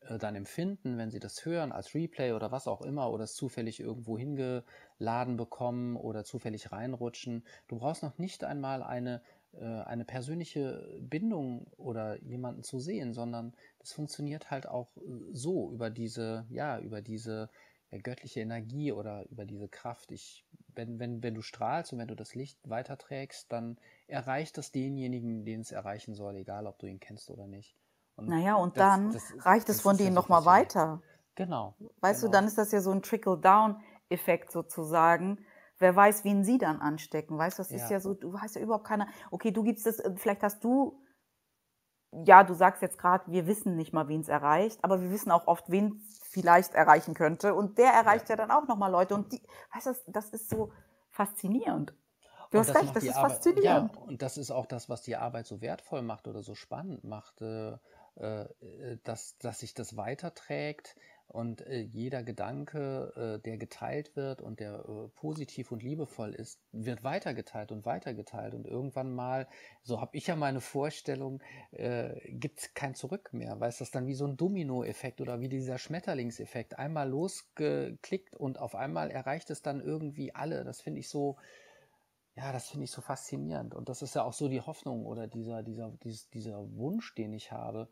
äh, dann empfinden, wenn sie das hören, als Replay oder was auch immer, oder es zufällig irgendwo hingeladen bekommen oder zufällig reinrutschen. Du brauchst noch nicht einmal eine, eine persönliche Bindung oder jemanden zu sehen, sondern das funktioniert halt auch äh, so über diese, ja, über diese göttliche Energie oder über diese Kraft. Ich, wenn, wenn, wenn du strahlst und wenn du das Licht weiterträgst, dann erreicht das denjenigen, den es erreichen soll, egal ob du ihn kennst oder nicht. Und Naja, und das- dann das ist- reicht es das von denen nochmal weiter. Genau. Weißt genau. du, dann ist das ja so ein Trickle-Down-Effekt sozusagen. Wer weiß, wen sie dann anstecken. Weißt du, das ist Ja. ja so, du hast ja überhaupt keine, okay, du gibst das, äh, vielleicht hast du, ja, du sagst jetzt gerade, wir wissen nicht mal, wen es erreicht, aber wir wissen auch oft, wen es vielleicht erreichen könnte. Und der erreicht ja, dann auch nochmal Leute. Und die, weißt du, das, ist so faszinierend. Du hast das recht, das ist Arbeit, ja, faszinierend. und das ist auch das, was die Arbeit so wertvoll macht oder so spannend macht, äh, äh, dass, dass sich das weiterträgt und äh, jeder Gedanke, äh, der geteilt wird und der äh, positiv und liebevoll ist, wird weitergeteilt und weitergeteilt. Und irgendwann mal, so habe ich ja meine Vorstellung, äh, gibt es kein Zurück mehr. Weißt du, das dann wie so ein Dominoeffekt oder wie dieser Schmetterlingseffekt. Einmal losgeklickt und auf einmal erreicht es dann irgendwie alle. Das finde ich so, ja, das finde ich so faszinierend. Und das ist ja auch so die Hoffnung oder dieser, dieser, dieses, dieser Wunsch, den ich habe,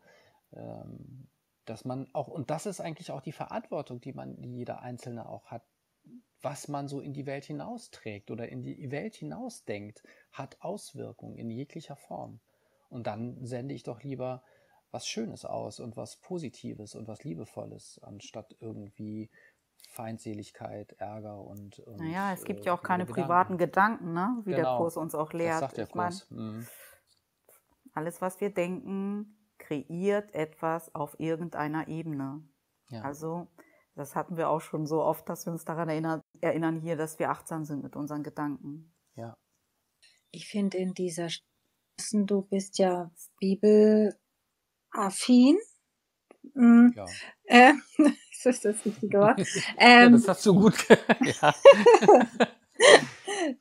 ähm, dass man auch, und das ist eigentlich auch die Verantwortung, die man, die jeder Einzelne auch hat, was man so in die Welt hinausträgt oder in die Welt hinausdenkt, hat Auswirkungen in jeglicher Form. Und dann sende ich doch lieber was Schönes aus und was Positives und was Liebevolles, anstatt irgendwie Feindseligkeit, Ärger und, und Naja, es gibt äh, ja auch keine Gedanken. privaten Gedanken, ne? wie der Genau, Kurs uns auch das lehrt. sagt der ich Kurs. Mhm. alles, was wir denken, kreiert etwas auf irgendeiner Ebene. Ja. Also, das hatten wir auch schon so oft, dass wir uns daran erinnern, erinnern hier, dass wir achtsam sind mit unseren Gedanken. ja. Ich finde in dieser Straßen, du bist ja bibelaffin. Mm, Ja. äh, [laughs] ist das das richtige Wort? [laughs] ja, Ähm, das hast du gut. [laughs] ja.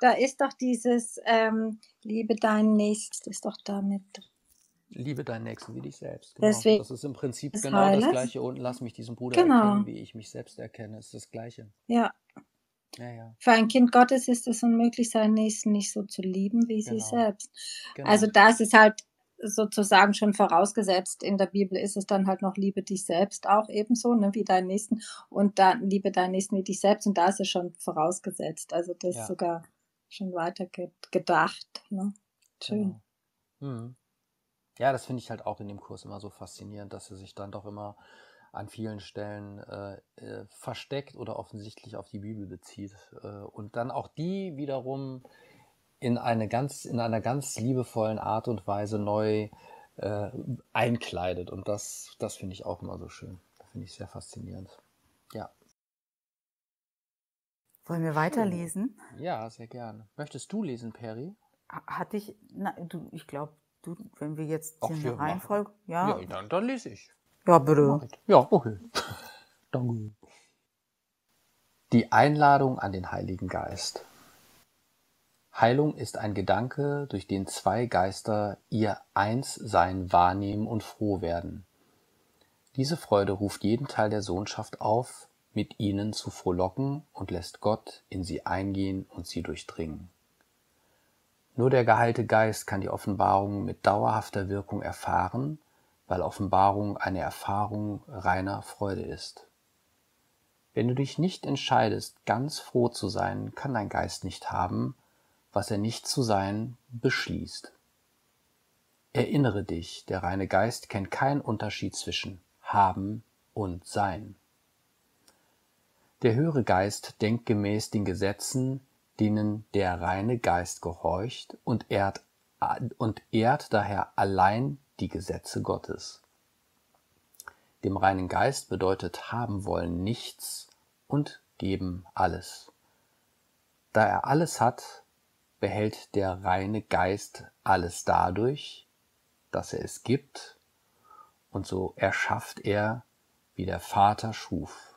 da ist doch dieses ähm, Liebe deinen Nächsten, ist doch damit. Liebe deinen Nächsten wie dich selbst. Genau. Deswegen Das ist im Prinzip des genau das gleiche unten. Lass mich diesen Bruder Genau. erkennen, wie ich mich selbst erkenne. Ist das gleiche. Ja, Ja, ja. für ein Kind Gottes ist es unmöglich, seinen Nächsten nicht so zu lieben wie sich Genau. selbst. Genau. Also da ist es halt sozusagen schon vorausgesetzt. In der Bibel ist es dann halt noch Liebe dich selbst auch ebenso, ne, wie deinen Nächsten und dann Liebe deinen Nächsten wie dich selbst und da ist es schon vorausgesetzt. Also das Ja. ist sogar schon weiter ge gedacht. Ne? Schön. Genau. Mhm. Ja, das finde ich halt auch in dem Kurs immer so faszinierend, dass er sich dann doch immer an vielen Stellen äh, äh, versteckt oder offensichtlich auf die Bibel bezieht äh, und dann auch die wiederum in eine ganz in einer ganz liebevollen Art und Weise neu äh, einkleidet und das das finde ich auch immer so schön. Das finde ich sehr faszinierend. Ja, Wollen wir weiterlesen? ja, sehr gerne. Möchtest du lesen, Peri? Ha- Hatte ich, na, du, ich glaube, du, wenn wir jetzt Ach, hier wir eine machen. Reihenfolge, ja, ja, dann, dann lese ich. bitte. Ja, okay. [laughs] Danke. Die Einladung an den Heiligen Geist. Heilung ist ein Gedanke, durch den zwei Geister ihr Einssein wahrnehmen und froh werden. Diese Freude ruft jeden Teil der Sohnschaft auf, mit ihnen zu frohlocken und lässt Gott in sie eingehen und sie durchdringen. Nur der geheilte Geist kann die Offenbarung mit dauerhafter Wirkung erfahren, weil Offenbarung eine Erfahrung reiner Freude ist. Wenn du dich nicht entscheidest, ganz froh zu sein, kann dein Geist nicht haben, was er nicht zu sein beschließt. Erinnere dich, der reine Geist kennt keinen Unterschied zwischen haben und sein. Der höhere Geist denkt gemäß den Gesetzen, denen der reine Geist gehorcht und ehrt, und ehrt daher allein die Gesetze Gottes. Dem reinen Geist bedeutet haben wollen nichts und geben alles. Da er alles hat, behält der reine Geist alles dadurch, dass er es gibt, und so erschafft er, wie der Vater schuf.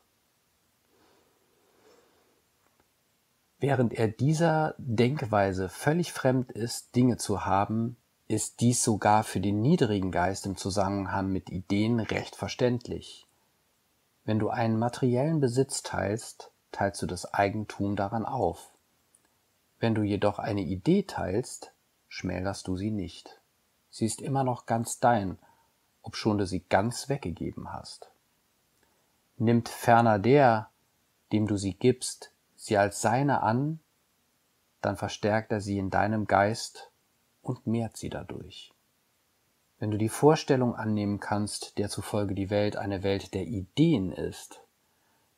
Während er dieser Denkweise völlig fremd ist, Dinge zu haben, ist dies sogar für den niedrigen Geist im Zusammenhang mit Ideen recht verständlich. Wenn du einen materiellen Besitz teilst, teilst du das Eigentum daran auf. Wenn du jedoch eine Idee teilst, schmälerst du sie nicht. Sie ist immer noch ganz dein, obschon du sie ganz weggegeben hast. Nimmt ferner der, dem du sie gibst, sie als seine an, dann verstärkt er sie in deinem Geist und mehrt sie dadurch. Wenn du die Vorstellung annehmen kannst, der zufolge die Welt eine Welt der Ideen ist,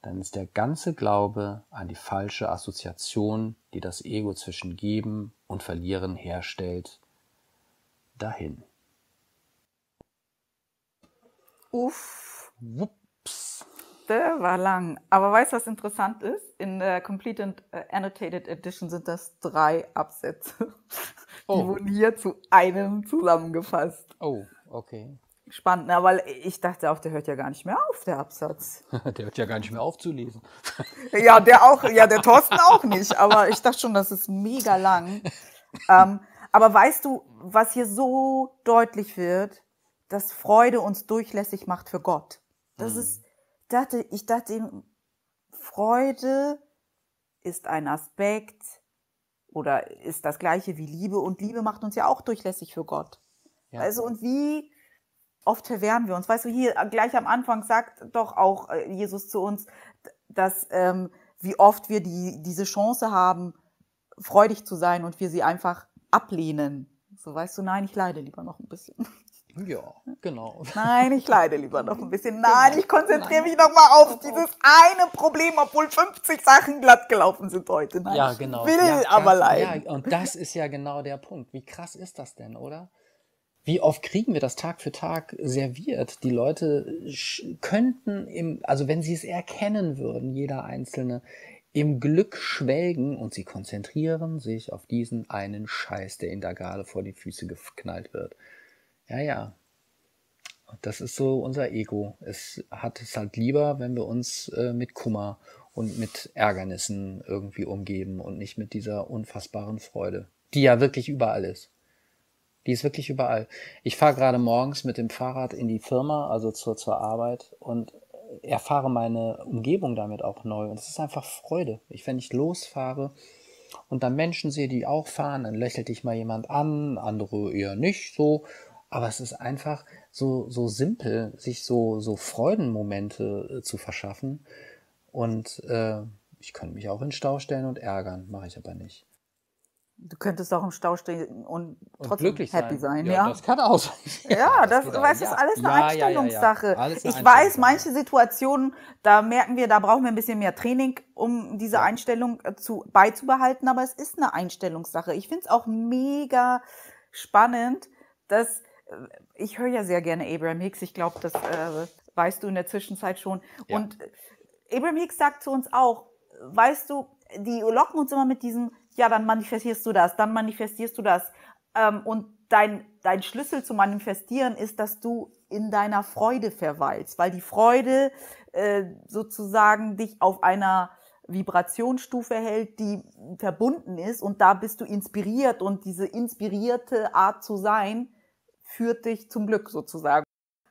dann ist der ganze Glaube an die falsche Assoziation, die das Ego zwischen Geben und Verlieren herstellt, dahin. Uff, Wups. Der war lang. Aber weißt du, was interessant ist? In der Complete and äh, Annotated Edition sind das drei Absätze. [laughs] Die Oh. wurden hier zu einem zusammengefasst. Oh, okay. Spannend, ne? weil ich dachte auch, der hört ja gar nicht mehr auf, der Absatz. [laughs] Der hört ja gar nicht mehr aufzulesen. [laughs] Ja, der auch, ja, der Thorsten auch nicht, aber ich dachte schon, das ist mega lang. Ähm, aber weißt du, was hier so deutlich wird, dass Freude uns durchlässig macht für Gott. Das Mhm. ist, dachte, ich dachte, eben, Freude ist ein Aspekt oder ist das gleiche wie Liebe und Liebe macht uns ja auch durchlässig für Gott. Ja. Also und wie oft verwehren wir uns? Weißt du, hier äh, gleich am Anfang sagt doch auch äh, Jesus zu uns, dass ähm, wie oft wir die, diese Chance haben, freudig zu sein und wir sie einfach ablehnen. So weißt du, nein, ich leide lieber noch ein bisschen. Ja, genau. Nein, ich leide lieber noch ein bisschen. Nein, ich konzentriere mich noch mal auf dieses eine Problem, obwohl 50 Sachen glatt gelaufen sind heute. Nein, Ja, ich genau. will ja, aber leiden. Ja, und das ist ja genau der Punkt. Wie krass ist das denn, oder? Wie oft kriegen wir das Tag für Tag serviert? Die Leute könnten im, also wenn sie es erkennen würden, jeder Einzelne, im Glück schwelgen und sie konzentrieren sich auf diesen einen Scheiß, der ihnen da gerade vor die Füße geknallt wird. Ja, ja. Das ist so unser Ego. Es hat es halt lieber, wenn wir uns äh, mit Kummer und mit Ärgernissen irgendwie umgeben und nicht mit dieser unfassbaren Freude, die ja wirklich überall ist. Die ist wirklich überall. Ich fahre gerade morgens mit dem Fahrrad in die Firma, also zur, zur Arbeit und erfahre meine Umgebung damit auch neu. Und es ist einfach Freude. Ich, wenn ich losfahre und dann Menschen sehe, die auch fahren, dann lächelt dich mal jemand an, andere eher nicht so. Aber es ist einfach so, so simpel, sich so, so Freudenmomente äh, zu verschaffen. Und äh, ich könnte mich auch in Stau stellen und ärgern, mache ich aber nicht. Du könntest auch im Stau stehen und Und trotzdem glücklich happy sein, ja. Ja, das kann auch sein. [laughs] Ja, das, geht auch. weißt ist Ja. alles eine Ja, ja, ja, ja. Einstellungssache. Alles eine ich weiß, Einstellungssache. manche Situationen, da merken wir, da brauchen wir ein bisschen mehr Training, um diese Ja. Einstellung äh, zu, beizubehalten, aber es ist eine Einstellungssache. Ich finde es auch mega spannend, dass ich höre ja sehr gerne Abraham Hicks, ich glaube, das äh, weißt du in der Zwischenzeit schon. Ja. Und äh, Abraham Hicks sagt zu uns auch, weißt du, die locken uns immer mit diesem, ja, dann manifestierst du das, dann manifestierst du das. Ähm, und dein, dein Schlüssel zu manifestieren ist, dass du in deiner Freude verweilst, weil die Freude äh, sozusagen dich auf einer Vibrationsstufe hält, die verbunden ist und da bist du inspiriert und diese inspirierte Art zu sein führt dich zum Glück sozusagen.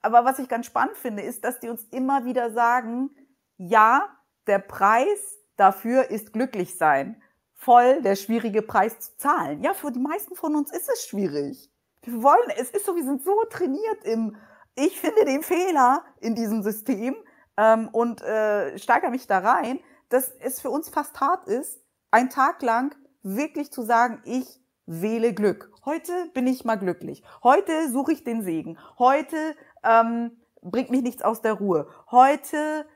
Aber was ich ganz spannend finde, ist, dass die uns immer wieder sagen, ja, der Preis dafür ist glücklich sein. Voll der schwierige Preis zu zahlen. Ja, für die meisten von uns ist es schwierig. Wir wollen, es ist so, wir sind so trainiert im, ich finde den Fehler in diesem System ähm, und äh, steigere mich da rein, dass es für uns fast hart ist, einen Tag lang wirklich zu sagen, ich wähle Glück. Heute bin ich mal glücklich. Heute suche ich den Segen. Heute ähm, bringt mich nichts aus der Ruhe. Heute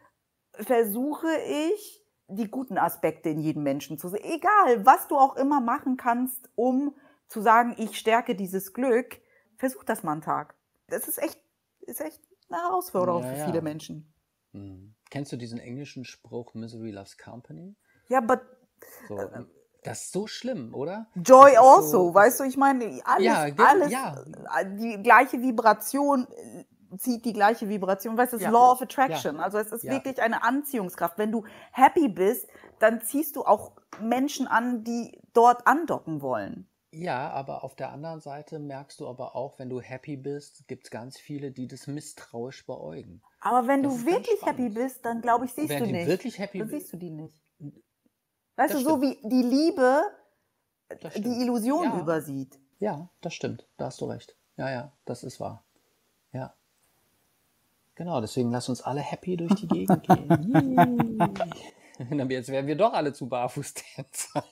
versuche ich, die guten Aspekte in jedem Menschen zu sehen. Egal, was du auch immer machen kannst, um zu sagen, ich stärke dieses Glück, versuch das mal einen Tag. Das ist echt, ist echt eine Herausforderung Ja, für ja. viele Menschen. Hm. Kennst du diesen englischen Spruch Misery loves company? Ja, but So, das ist so schlimm, oder? Joy also, so- weißt du, ich meine, alles, Ja, alles, ja. äh, die gleiche Vibration äh, zieht die gleiche Vibration, weißt du, das Ja. Law of Attraction, also es ist Ja. wirklich eine Anziehungskraft. Wenn du happy bist, dann ziehst du auch Menschen an, die dort andocken wollen. Ja, aber auf der anderen Seite merkst du aber auch, wenn du happy bist, gibt es ganz viele, die das misstrauisch beäugen. Aber wenn Das du wirklich happy bist, dann glaube ich, siehst Wenn du die nicht. wirklich happy dann siehst du die nicht. Weißt Das du, so wie die Liebe die stimmt. Illusion Ja. übersieht. Ja, das stimmt. Da hast du recht. Ja, ja, das ist wahr. Ja. Genau, deswegen lass uns alle happy durch die Gegend [laughs] gehen. [laughs] Jetzt werden wir doch alle zu Barfußtänzer.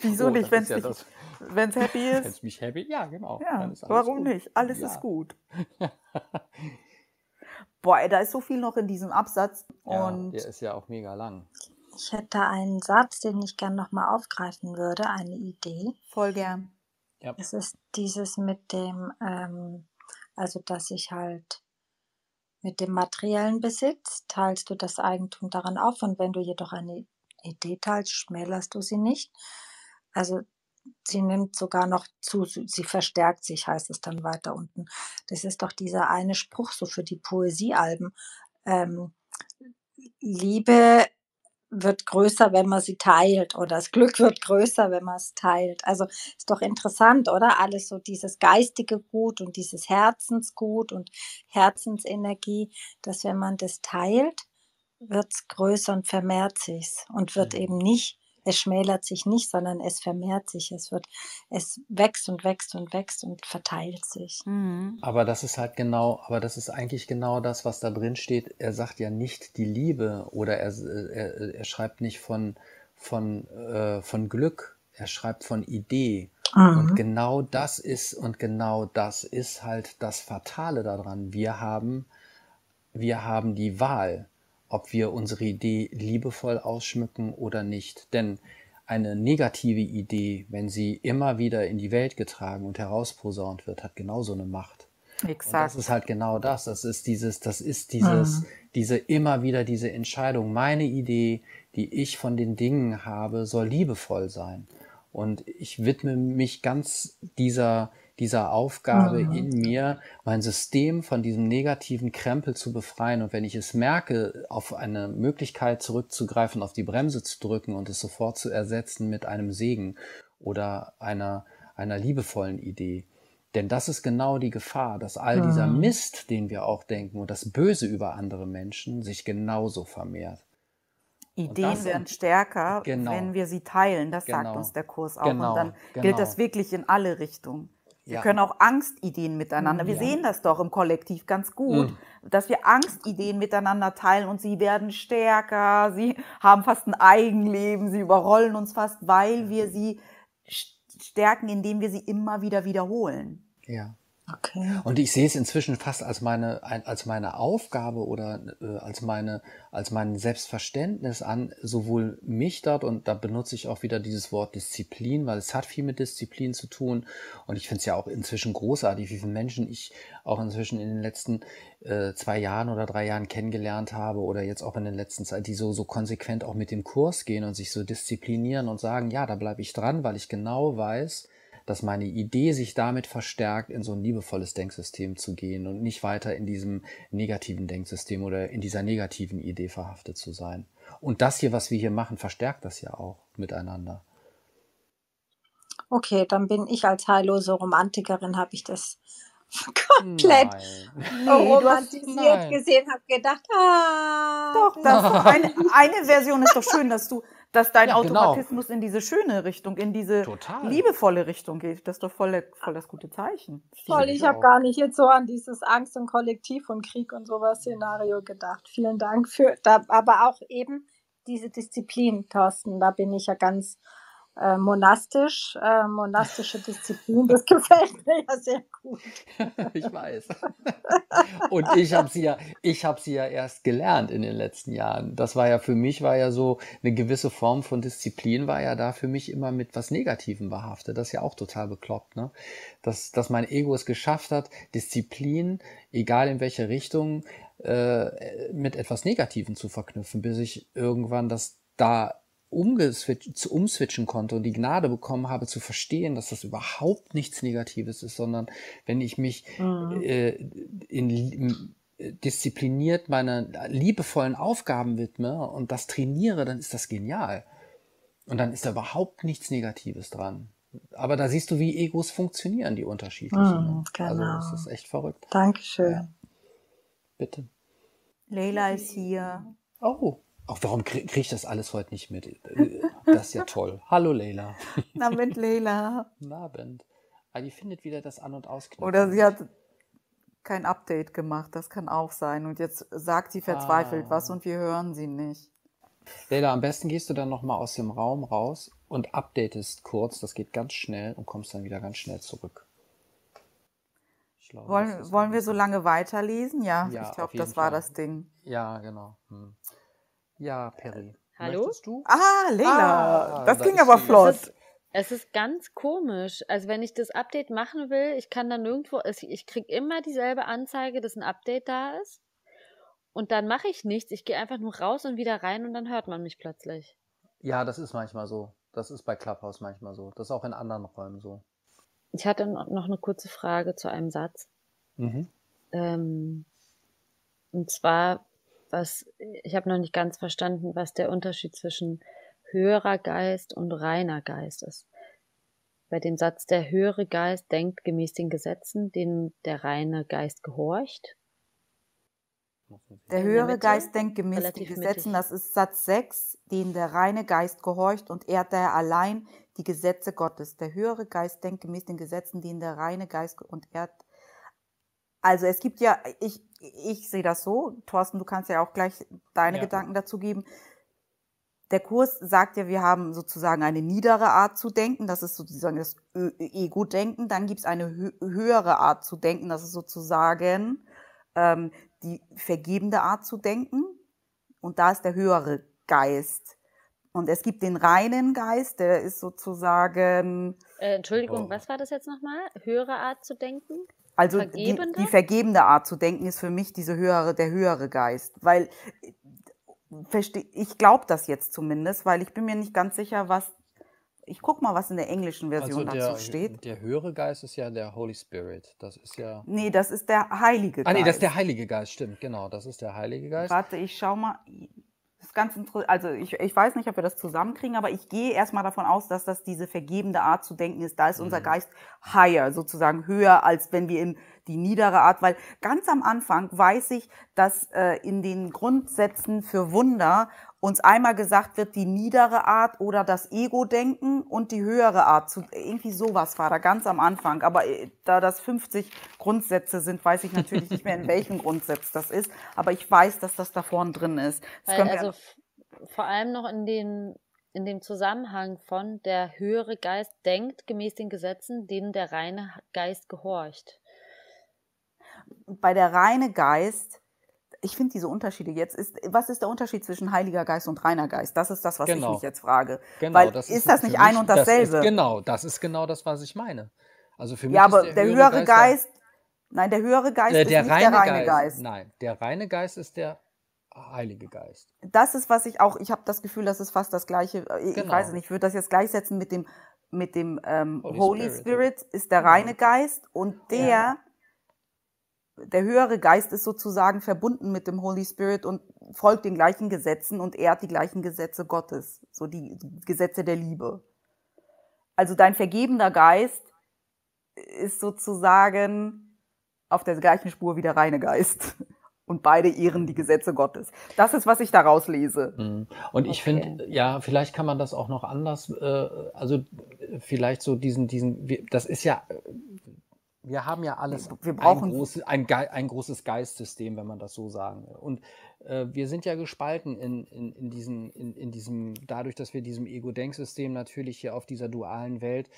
Wieso Oh, nicht, wenn es ja das- wenn's happy [laughs] ist? Wenn's mich happy? Ja, genau. Ja, warum gut. nicht? Alles Ja. ist gut. Boah, ey, da ist so viel noch in diesem Absatz. Ja, und der ist ja auch mega lang. Ich hätte einen Satz, den ich gern nochmal aufgreifen würde, eine Idee. voll gern. Ja. Es ist dieses mit dem, ähm, also dass ich halt Mit dem materiellen Besitz teilst du das Eigentum daran auf und wenn du jedoch eine Idee teilst, schmälerst du sie nicht. Also sie nimmt sogar noch zu, sie verstärkt sich, heißt es dann weiter unten. Das ist doch dieser eine Spruch so für die Poesiealben. Ähm, Liebe wird größer, wenn man sie teilt oder das Glück wird größer, wenn man es teilt. Also ist doch interessant, oder? Alles so dieses geistige Gut und dieses Herzensgut und Herzensenergie, dass wenn man das teilt, wird es größer und vermehrt sich und wird mhm. eben nicht es schmälert sich nicht, sondern es vermehrt sich. Es wird, es wächst und wächst und wächst und verteilt sich. Mhm. Aber das ist halt genau, aber das ist eigentlich genau das, was da drin steht. Er sagt ja nicht die Liebe oder er, er, er schreibt nicht von, von, äh, von Glück, er schreibt von Idee. Mhm. Und genau das ist, und genau das ist halt das Fatale daran. Wir haben, wir haben die Wahl ob wir unsere Idee liebevoll ausschmücken oder nicht. Denn eine negative Idee, wenn sie immer wieder in die Welt getragen und herausposaunt wird, hat genauso eine Macht. Exakt. Und das ist halt genau das. Das ist dieses, das ist dieses, mhm. diese immer wieder diese Entscheidung. Meine Idee, die ich von den Dingen habe, soll liebevoll sein. Und ich widme mich ganz dieser, dieser Aufgabe mhm. in mir, mein System von diesem negativen Krempel zu befreien. Und wenn ich es merke, auf eine Möglichkeit zurückzugreifen, auf die Bremse zu drücken und es sofort zu ersetzen mit einem Segen oder einer, einer liebevollen Idee. Denn das ist genau die Gefahr, dass all dieser mhm. Mist, den wir auch denken und das Böse über andere Menschen sich genauso vermehrt. Ideen werden stärker, genau, wenn wir sie teilen. Das genau, sagt uns der Kurs auch. Genau, und dann gilt genau. das wirklich in alle Richtungen. Wir ja. können auch Angstideen miteinander. Wir ja. sehen das doch im Kollektiv ganz gut, mhm. dass wir Angstideen miteinander teilen und sie werden stärker, sie haben fast ein Eigenleben, sie überrollen uns fast, weil wir sie stärken, indem wir sie immer wieder wiederholen. Ja. Okay. Und ich sehe es inzwischen fast als meine, als meine Aufgabe oder äh, als meine, als mein Selbstverständnis an, sowohl mich dort, und da benutze ich auch wieder dieses Wort Disziplin, weil es hat viel mit Disziplin zu tun. Und ich finde es ja auch inzwischen großartig, wie viele Menschen ich auch inzwischen in den letzten äh, zwei Jahren oder drei Jahren kennengelernt habe oder jetzt auch in den letzten Zeit, die so, so konsequent auch mit dem Kurs gehen und sich so disziplinieren und sagen, ja, da bleibe ich dran, weil ich genau weiß, dass meine Idee sich damit verstärkt, in so ein liebevolles Denksystem zu gehen und nicht weiter in diesem negativen Denksystem oder in dieser negativen Idee verhaftet zu sein. Und das hier, was wir hier machen, verstärkt das ja auch miteinander. Okay, dann bin ich als heillose Romantikerin, habe ich das [laughs] komplett nee, romantisiert gesehen, habe gedacht, ah. Doch, das eine, eine Version ist doch schön, dass du dass dein ja, genau. Automatismus genau. in diese schöne Richtung, in diese Total. liebevolle Richtung geht. Das ist doch voll, voll das gute Zeichen. Voll, ich habe gar nicht jetzt so an dieses Angst und Kollektiv und Krieg und sowas Szenario gedacht. Vielen Dank für, da, aber auch eben diese Disziplin, Thorsten, da bin ich ja ganz äh, monastisch, äh, monastische Disziplin. Das [laughs] gefällt mir ja sehr gut. [laughs] ich weiß. Und ich habe sie ja, ich habe sie ja erst gelernt in den letzten Jahren. Das war ja für mich war ja so eine gewisse Form von Disziplin war ja da für mich immer mit was Negativem behaftet. Das ist ja auch total bekloppt, ne? Dass, dass mein Ego es geschafft hat, Disziplin, egal in welche Richtung, äh, mit etwas Negativem zu verknüpfen, bis ich irgendwann das da umswitchen konnte und die Gnade bekommen habe zu verstehen, dass das überhaupt nichts Negatives ist, sondern wenn ich mich mhm. äh, in, in, diszipliniert meine liebevollen Aufgaben widme und das trainiere, dann ist das genial. Und dann ist da überhaupt nichts Negatives dran. Aber da siehst du, wie Egos funktionieren, die unterschiedlichen. Mhm, genau. Also das ist echt verrückt. Dankeschön. Ja. Bitte. Leila ist hier. Oh. Auch warum kriege krieg ich das alles heute nicht mit? Äh, das ist ja toll. Hallo Leila. Guten Abend, Leila. [laughs] Abend. Ah, die findet wieder das An- und Ausknopf. Oder sie hat kein Update gemacht, das kann auch sein. Und jetzt sagt sie verzweifelt ah. was und wir hören sie nicht. Leila, am besten gehst du dann nochmal aus dem Raum raus und updatest kurz, das geht ganz schnell und kommst dann wieder ganz schnell zurück. Glaube, wollen wollen wir so lange weiterlesen? Ja, ja ich glaube, das war das Ding. Ja, genau. Hm. Ja, Perry. Hallo? Möchtest du? Ah, Leila. Ah, das da ging aber flott. Es ist, es ist ganz komisch. Also wenn ich das Update machen will, ich kann da nirgendwo, ich kriege immer dieselbe Anzeige, dass ein Update da ist. und dann mache ich nichts. Ich gehe einfach nur raus und wieder rein und dann hört man mich plötzlich. Ja, das ist manchmal so. Das ist bei Clubhouse manchmal so. Das ist auch in anderen Räumen so. Ich hatte noch eine kurze Frage zu einem Satz. Mhm. Ähm, und zwar, was ich habe noch nicht ganz verstanden, was der Unterschied zwischen höherer Geist und reiner Geist ist. Bei dem Satz, der höhere Geist denkt gemäß den Gesetzen, denen der reine Geist gehorcht. Der höhere Geist denkt gemäß den Gesetzen, das ist Satz 6, den der reine Geist gehorcht und ehrt daher allein die Gesetze Gottes. Der höhere Geist denkt gemäß den Gesetzen, denen der reine Geist und ehrt. Also es gibt ja, ich, ich sehe das so, Thorsten, du kannst ja auch gleich deine ja. Gedanken dazu geben. Der Kurs sagt ja, wir haben sozusagen eine niedere Art zu denken, das ist sozusagen das Ego-Denken. Dann gibt es eine höhere Art zu denken, das ist sozusagen ähm, die vergebende Art zu denken. Und da ist der höhere Geist. Und es gibt den reinen Geist, der ist sozusagen. Äh, Entschuldigung, oh. was war das jetzt nochmal? Höhere Art zu denken? Also die, die, vergebende Art zu denken ist für mich diese höhere, der höhere Geist. Weil ich glaube das jetzt zumindest, weil ich bin mir nicht ganz sicher, was ich guck mal, was in der englischen Version also der, dazu steht. Der höhere Geist ist ja der Holy Spirit. Das ist ja. Nee, das ist der Heilige Geist. Ah, nee, das ist der Heilige Geist, stimmt, genau. Das ist der Heilige Geist. Warte, ich schau mal. Das ist ganz interessant. Also ich, ich weiß nicht, ob wir das zusammenkriegen, aber ich gehe erstmal davon aus, dass das diese vergebende Art zu denken ist. Da ist unser mhm. Geist higher, sozusagen höher, als wenn wir in die niedere Art, weil ganz am Anfang weiß ich, dass äh, in den Grundsätzen für Wunder uns einmal gesagt wird, die niedere Art oder das Ego-Denken und die höhere Art. Irgendwie sowas war da ganz am Anfang. Aber äh, da das 50 Grundsätze sind, weiß ich natürlich nicht mehr, in welchem [laughs] Grundsatz das ist. Aber ich weiß, dass das da vorne drin ist. Weil, also vor allem noch in den in dem Zusammenhang von der höhere Geist denkt gemäß den Gesetzen, denen der reine Geist gehorcht. Bei der reine Geist ich finde diese Unterschiede jetzt ist, was ist der Unterschied zwischen Heiliger Geist und reiner Geist? Das ist das, was genau. ich mich jetzt frage. Genau, Weil das ist, ist das nicht ein und dasselbe? Das genau, das ist genau das, was ich meine. Also für mich ja, aber der, der, höhere, Geist, Geist, nein, der höhere Geist äh, der ist nicht der reine Geist, Geist. Nein, der reine Geist ist der Heilige Geist. Das ist, was ich auch, ich habe das Gefühl, das ist fast das Gleiche. Ich genau. weiß es nicht, ich würde das jetzt gleichsetzen mit dem, mit dem ähm, Holy, Holy Spirit. Spirit. ist der reine Geist und der ja der höhere Geist ist sozusagen verbunden mit dem Holy Spirit und folgt den gleichen Gesetzen und ehrt die gleichen Gesetze Gottes, so die, Gesetze der Liebe. Also dein vergebener Geist ist sozusagen auf der gleichen Spur wie der reine Geist. [laughs] Und beide ehren die Gesetze Gottes. Das ist, was ich daraus lese. Mhm. Und ich okay. finde, ja, vielleicht kann man das auch noch anders, äh, also vielleicht so diesen, diesen, das ist ja wir haben ja alles wir brauchen ein, großes, ein, ein großes Geistsystem, wenn man das so sagen will. Und äh, wir sind ja gespalten in, in, in, diesen, in, in diesem, dadurch, dass wir diesem Ego-Denksystem natürlich hier auf dieser dualen Welt,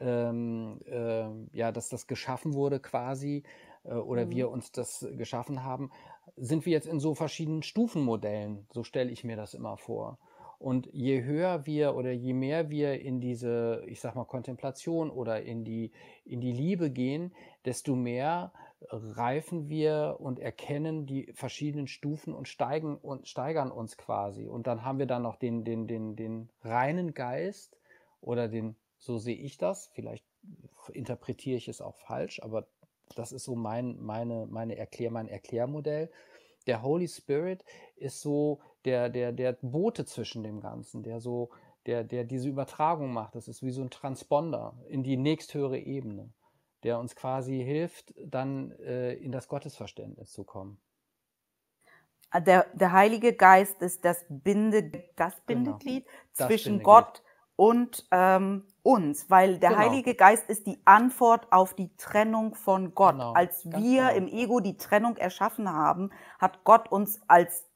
ähm, äh, ja, dass das geschaffen wurde quasi, äh, oder mhm. wir uns das geschaffen haben, sind wir jetzt in so verschiedenen Stufenmodellen. So stelle ich mir das immer vor. Und je höher wir oder je mehr wir in diese, ich sag mal, Kontemplation oder in die, in die Liebe gehen, desto mehr reifen wir und erkennen die verschiedenen Stufen und steigen und steigern uns quasi. Und dann haben wir dann noch den, den, den, den reinen Geist oder den, so sehe ich das, vielleicht interpretiere ich es auch falsch, aber das ist so mein, meine, meine Erklär, mein Erklärmodell. Der Holy Spirit ist so der, der, der Bote zwischen dem Ganzen, der so, der, der diese Übertragung macht. Das ist wie so ein Transponder in die nächsthöhere Ebene, der uns quasi hilft, dann äh, in das Gottesverständnis zu kommen. Ah, der, der Heilige Geist ist das, Binde, das genau. Bindeglied genau. das zwischen Bindeglied. Gott und ähm, uns, weil der genau. Heilige Geist ist die Antwort auf die Trennung von Gott. Genau. Als wir genau. im Ego die Trennung erschaffen haben, hat Gott uns als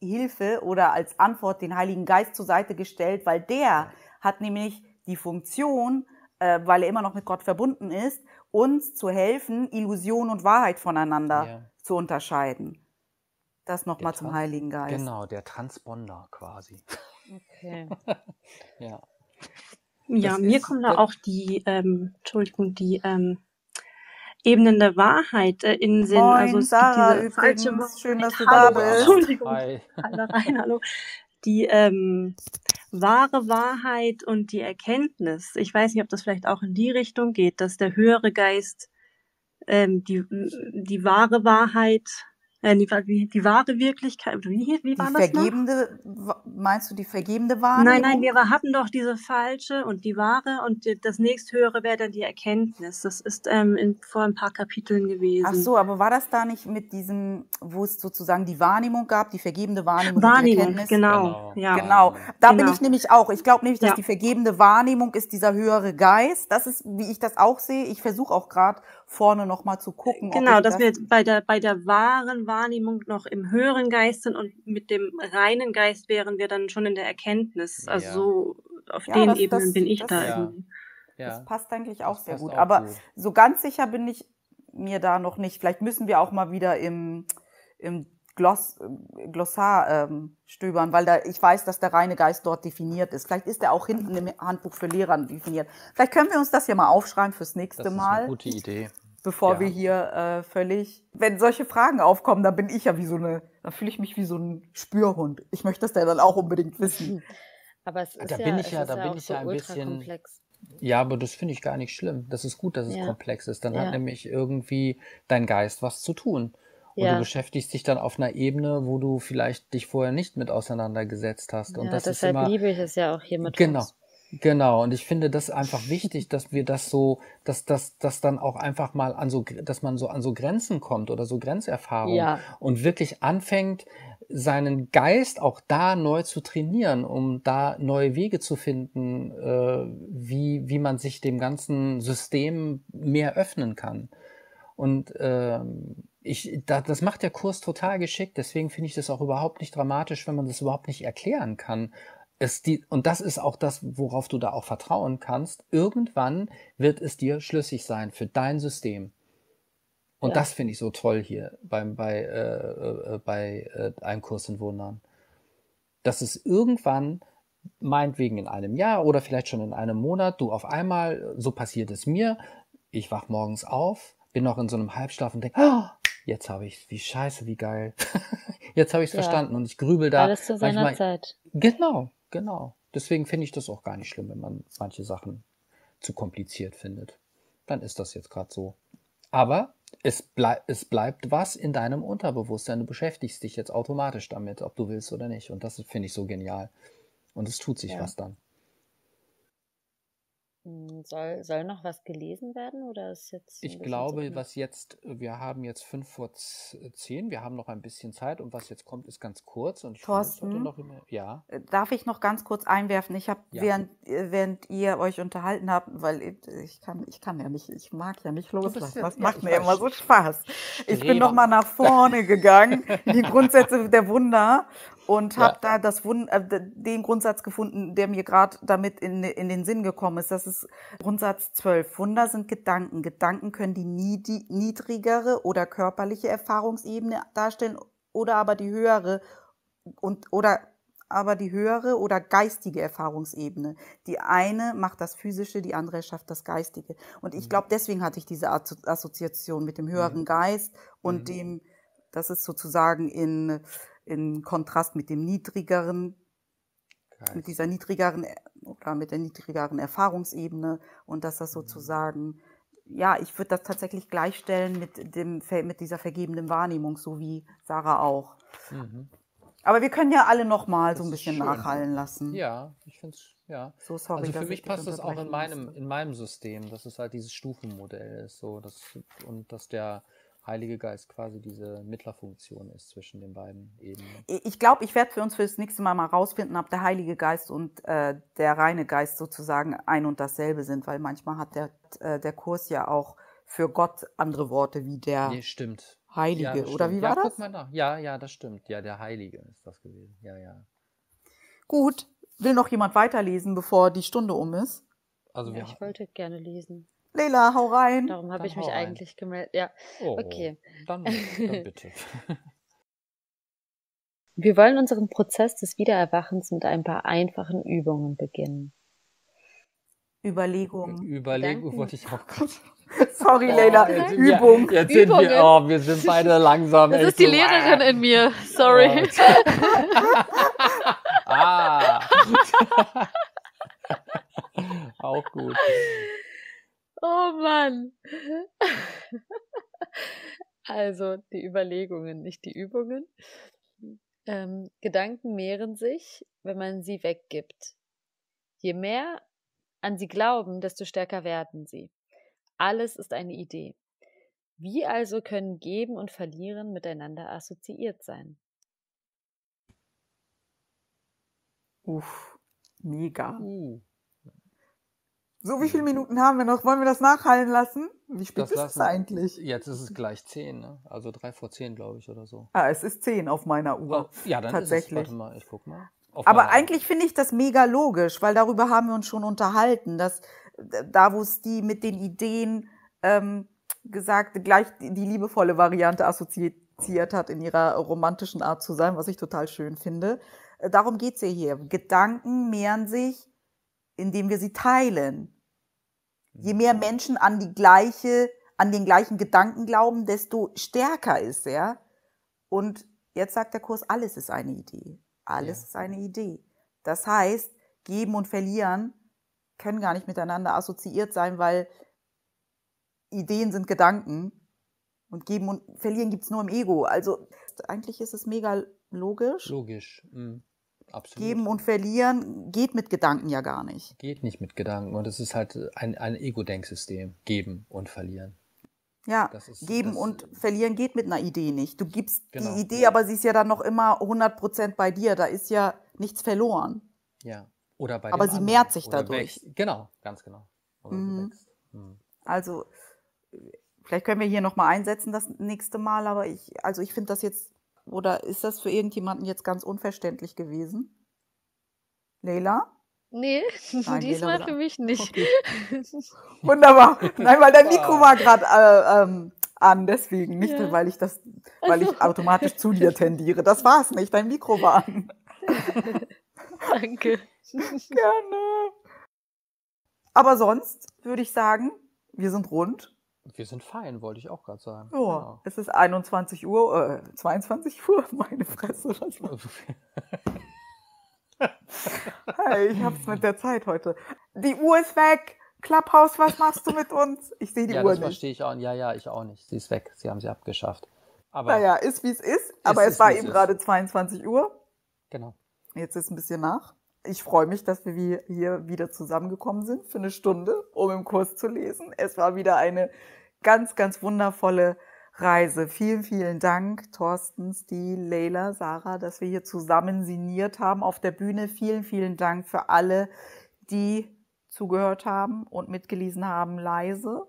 Hilfe oder als Antwort den Heiligen Geist zur Seite gestellt, weil der hat nämlich die Funktion, äh, weil er immer noch mit Gott verbunden ist, uns zu helfen, Illusion und Wahrheit voneinander ja. zu unterscheiden. Das nochmal zum Heiligen Geist. Genau, der Transponder quasi. Okay. [laughs] ja. Ja, das mir ist, kommen da auch die, ähm, Entschuldigung, die ähm, Ebenen der Wahrheit äh, in Sinn. Moin, also es Sarah, gibt diese falsche übrigens. Schön, dass du hallo, da bist. Entschuldigung. Hi. Hallo rein, hallo. Die ähm, wahre Wahrheit und die Erkenntnis. Ich weiß nicht, ob das vielleicht auch in die Richtung geht, dass der höhere Geist ähm, die, die wahre Wahrheit, äh, die, die, die wahre Wirklichkeit, wie, wie Die war das noch? vergebende, meinst du die vergebende Wahrnehmung? Nein, nein, wir hatten doch diese falsche und die wahre und die, das nächsthöhere wäre dann die Erkenntnis. Das ist ähm, in, vor ein paar Kapiteln gewesen. Ach so, aber war das da nicht mit diesem, wo es sozusagen die Wahrnehmung gab, die vergebende Wahrnehmung und die Wahrnehmung, genau. Genau. Ja. Genau, da bin Genau. ich nämlich auch. Ich glaube nämlich, dass Ja. die vergebende Wahrnehmung ist dieser höhere Geist. Das ist, wie ich das auch sehe. Ich versuche auch gerade vorne nochmal zu gucken. Genau, dass das, wir bei der, bei der wahren Wahrnehmung noch im höheren Geist sind und mit dem reinen Geist wären wir dann schon in der Erkenntnis. Also Ja. so auf Ja, den das- Ebenen das- bin ich das- da Ja. irgendwie. Das passt eigentlich auch Das sehr gut. auch Aber gut. so ganz sicher bin ich mir da noch nicht. Vielleicht müssen wir auch mal wieder im, im Gloss, Glossar ähm, stöbern, weil da ich weiß, dass der reine Geist dort definiert ist. Vielleicht ist er auch hinten im Handbuch für Lehrer definiert. Vielleicht können wir uns das ja mal aufschreiben fürs nächste Das ist Mal. eine gute Idee. bevor Ja. wir hier äh, völlig, wenn solche Fragen aufkommen, dann bin ich ja wie so eine, dann fühle ich mich wie so ein Spürhund. Ich möchte das ja dann auch unbedingt wissen. Aber es ist Da ja, bin ich ja- da ja bin ich so ja ein ultra bisschen- komplex. Ja, aber das finde ich gar nicht schlimm. Das ist gut, dass es Ja. komplex ist. Dann Ja. hat nämlich irgendwie dein Geist was zu tun. Und Ja. du beschäftigst dich dann auf einer Ebene, wo du vielleicht dich vorher nicht mit auseinandergesetzt hast. Und ja, das ist deshalb immer, liebe ich es ja auch hier mit Genau. uns. Genau, und ich finde das einfach [laughs] wichtig, dass wir das so, dass das dass dann auch einfach mal an so, dass man so an so Grenzen kommt oder so Grenzerfahrungen Ja. und wirklich anfängt, seinen Geist auch da neu zu trainieren, um da neue Wege zu finden, äh, wie, wie man sich dem ganzen System mehr öffnen kann. Und ähm, ich, da, das macht der Kurs total geschickt, deswegen finde ich das auch überhaupt nicht dramatisch, wenn man das überhaupt nicht erklären kann. Es die, und das ist auch das, worauf du da auch vertrauen kannst. Irgendwann wird es dir schlüssig sein für dein System. Und Ja. das finde ich so toll hier beim, bei, äh, äh, bei äh, einem Kurs in Wundern. Dass es irgendwann, meinetwegen in einem Jahr oder vielleicht schon in einem Monat, du auf einmal, so passiert es mir, ich wach morgens auf, bin noch in so einem Halbschlaf und denke, oh, jetzt habe ich wie scheiße, wie geil. [laughs] jetzt habe ich es Ja. verstanden und ich grübel da. Alles zu seiner manchmal, Zeit. Genau, genau. Deswegen finde ich das auch gar nicht schlimm, wenn man manche Sachen zu kompliziert findet. Dann ist das jetzt gerade so. Aber es, blei es bleibt was in deinem Unterbewusstsein. Du beschäftigst dich jetzt automatisch damit, ob du willst oder nicht. Und das finde ich so genial. Und es tut sich Ja. was dann. Hm, Soll, soll noch was gelesen werden oder ist jetzt. Ich glaube, was jetzt, wir haben jetzt fünf vor z- zehn, wir haben noch ein bisschen Zeit und was jetzt kommt, ist ganz kurz. Und ich Thorsten? noch immer, ja. Äh, Darf ich noch ganz kurz einwerfen? Ich habe, Ja. während, äh, während ihr euch unterhalten habt, weil ich- kann, ich kann ja nicht, ich mag ja nicht loslassen. ja- Das ja, macht ich mir weiß. immer so Spaß. Ich bin Streber. noch mal nach vorne gegangen, in die Grundsätze der Wunder und Ja. habe da das Wund, äh, den Grundsatz gefunden, der mir gerade damit in, in den Sinn gekommen ist. Das ist Grundsatz 12. Wunder sind Gedanken. Gedanken können die niedrigere oder körperliche Erfahrungsebene darstellen oder aber die höhere und oder aber die höhere oder geistige Erfahrungsebene. Die eine macht das Physische, die andere schafft das Geistige. Und ich Mhm. glaube, deswegen hatte ich diese Assozi- Assoziation mit dem höheren Mhm. Geist und Mhm. dem, das ist sozusagen in, in Kontrast mit dem niedrigeren, mit Geist. dieser niedrigeren äh, oder mit der niedrigeren Erfahrungsebene und dass Mhm. das sozusagen, ja, ich würde das tatsächlich gleichstellen mit dem, mit dieser vergebenen Wahrnehmung, so wie Sarah auch. Mhm. Aber wir können ja alle noch mal so ein bisschen schön. nachhallen lassen. Ja, ich finde es, ja. So sorry, Also für mich passt das auch in meinem, musste. in meinem System, dass es halt dieses Stufenmodell ist, so dass, und dass der Heilige Geist quasi diese Mittlerfunktion ist zwischen den beiden Ebenen. Ich glaube, ich werde für uns für das nächste Mal mal rausfinden, ob der Heilige Geist und äh, der reine Geist sozusagen ein und dasselbe sind, weil manchmal hat der, äh, der Kurs ja auch für Gott andere Worte wie der Nee, stimmt. Heilige. Ja, das Oder stimmt. wie war ja, das? guck mal nach. Ja, ja, das stimmt. Ja, der Heilige ist das gewesen. Ja, ja. Gut. Will noch jemand weiterlesen, bevor die Stunde um ist? Also Ja, ich wollte gerne lesen. Leila, hau rein. Darum habe ich mich eigentlich gemeldet. Ja, Oh, okay. Dann, [laughs] dann bitte. [laughs] Wir wollen unseren Prozess des Wiedererwachens mit ein paar einfachen Übungen beginnen. Überlegung. Überlegung wollte ich auch gerade. [laughs] Sorry, Oh, Leila. Übung. Ja, jetzt sind wir, Übungen. oh, wir sind beide langsam. Das ist die so, Lehrerin ah. in mir. Sorry. ah. auch gut. Oh Mann. [laughs] Also die Überlegungen, nicht die Übungen. Ähm, Gedanken mehren sich, wenn man sie weggibt. Je mehr an sie glauben, desto stärker werden sie. Alles ist eine Idee. Wie also können Geben und Verlieren miteinander assoziiert sein? Uff, mega. Uh, So, wie viele Minuten haben wir noch? Wollen wir das nachhallen lassen? Wie spät das ist es eigentlich? Jetzt ist es gleich 10, ne? Also drei vor 10, glaube ich, oder so. Ah, es ist 10 auf meiner Uhr. Oh, ja, dann Tatsächlich. ist es. Warte mal, ich guck mal. Auf Aber eigentlich finde ich das mega logisch, weil darüber haben wir uns schon unterhalten, dass äh, da, wo es die mit den Ideen ähm, gesagt, gleich die die liebevolle Variante assoziiert hat, in ihrer romantischen Art zu sein, was ich total schön finde. Äh, Darum geht's ja hier. Gedanken mehren sich, indem wir sie teilen. Je mehr Menschen an die gleiche, an den gleichen Gedanken glauben, desto stärker ist er. Und jetzt sagt der Kurs, alles ist eine Idee. Alles Ja. ist eine Idee. Das heißt, geben und verlieren können gar nicht miteinander assoziiert sein, weil Ideen sind Gedanken und geben und verlieren gibt's nur im Ego. Also eigentlich ist es mega logisch. Logisch. Mhm. Absolut. Geben und verlieren geht mit Gedanken ja gar nicht. Geht nicht mit Gedanken. Und es ist halt ein, ein Ego-Denksystem. Geben und verlieren. Ja, ist- geben und verlieren geht mit einer Idee nicht. Du gibst Genau. die Idee, aber sie ist ja dann noch immer 100% bei dir. Da ist ja nichts verloren. Ja. Oder bei Aber sie anderen. mehrt sich Oder dadurch. wächst. Genau, ganz genau. Mhm. Mhm. Also, vielleicht können wir hier nochmal einsetzen das nächste Mal, aber ich, also ich finde das jetzt, oder ist das für irgendjemanden jetzt ganz unverständlich gewesen? Leila? Nee, [laughs] Leila diesmal wieder. für mich nicht. Okay. [laughs] Wunderbar. Nein, weil dein Mikro war gerade äh, ähm, an, deswegen nicht, Ja. weil ich das, weil ich automatisch zu dir tendiere. Das war's nicht. Dein Mikro war an. [laughs] Danke. Gerne. Aber sonst würde ich sagen, wir sind rund. Wir sind fein, wollte ich auch gerade sagen. Ja, Genau. es ist 21 Uhr, äh, 22 [laughs] Uhr, meine Fresse. Was [laughs] [laughs] Hey, ich hab's mit der Zeit heute. Die Uhr ist weg. Clubhouse, was machst du mit uns? Ich sehe die ja, Uhr das nicht. verstehe ich auch. Ja, ja, ich auch nicht. Sie ist weg. Sie haben sie abgeschafft. Aber Naja, ist wie es ist. Aber ist, es war eben gerade 22 Uhr. genau. Jetzt ist ein bisschen nach. Ich freue mich, dass wir hier wieder zusammengekommen sind für eine Stunde, um im Kurs zu lesen. Es war wieder eine ganz, ganz wundervolle Reise. Vielen, vielen Dank, Thorsten, Stil, Leila, Sarah, dass wir hier zusammen sinniert haben auf der Bühne. Vielen, vielen Dank für alle, die zugehört haben und mitgelesen haben, leise.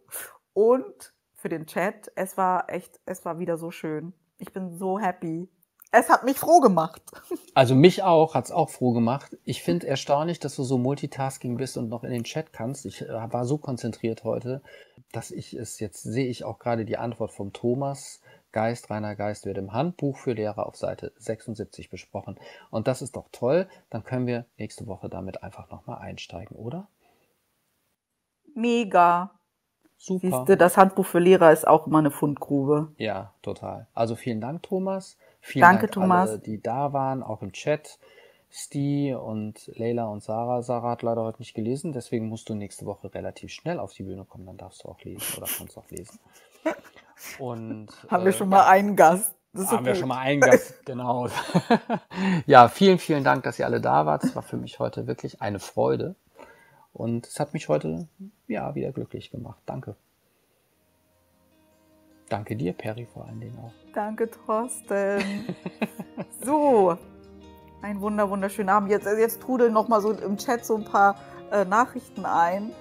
Und für den Chat. Es war echt, es war wieder so schön. Ich bin so happy. Es hat mich froh gemacht. [laughs] Also mich auch, hat's auch froh gemacht. Ich finde erstaunlich, dass du so Multitasking bist und noch in den Chat kannst. Ich äh, war so konzentriert heute, dass ich es jetzt sehe ich auch gerade die Antwort vom Thomas. Geist, reiner Geist wird im Handbuch für Lehrer auf Seite 76 besprochen. Und das ist doch toll. Dann können wir nächste Woche damit einfach nochmal einsteigen, oder? Mega. Super. Siehste, das Handbuch für Lehrer ist auch immer eine Fundgrube. Ja, total. Also vielen Dank, Thomas. Vielen Danke, Dank Thomas. alle, die da waren, auch im Chat. Sti und Leila und Sarah. Sarah hat leider heute nicht gelesen, deswegen musst du nächste Woche relativ schnell auf die Bühne kommen, dann darfst du auch lesen oder kannst auch lesen. [laughs] Und Haben wir äh, schon mal einen Gast. Haben wir gut. schon mal einen Gast, [laughs] genau. [laughs] ja, vielen, vielen Dank, dass ihr alle da wart. Es war für mich heute wirklich eine Freude. Und es hat mich heute, ja, wieder glücklich gemacht. Danke. Danke dir, Perry, vor allen Dingen auch. Danke, Thorsten. [laughs] so, ein wunder, wunderschönen Abend. Jetzt, jetzt trudeln noch mal so im Chat so ein paar äh, Nachrichten ein.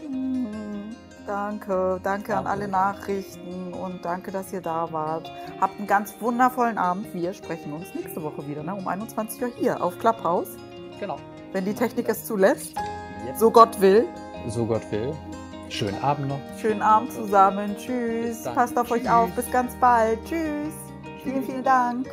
Hm, danke, danke an Danke. alle Nachrichten und danke, dass ihr da wart. Habt einen ganz wundervollen Abend. Wir sprechen uns nächste Woche wieder, ne? um 21 Uhr hier auf Clubhouse, Genau. wenn die Technik es zulässt. Yep. So Gott will. So Gott will. Schönen Abend noch. Schönen Abend zusammen. Tschüss. Passt auf euch Tschüss. auf. Bis ganz bald. Tschüss. Vielen, vielen Dank.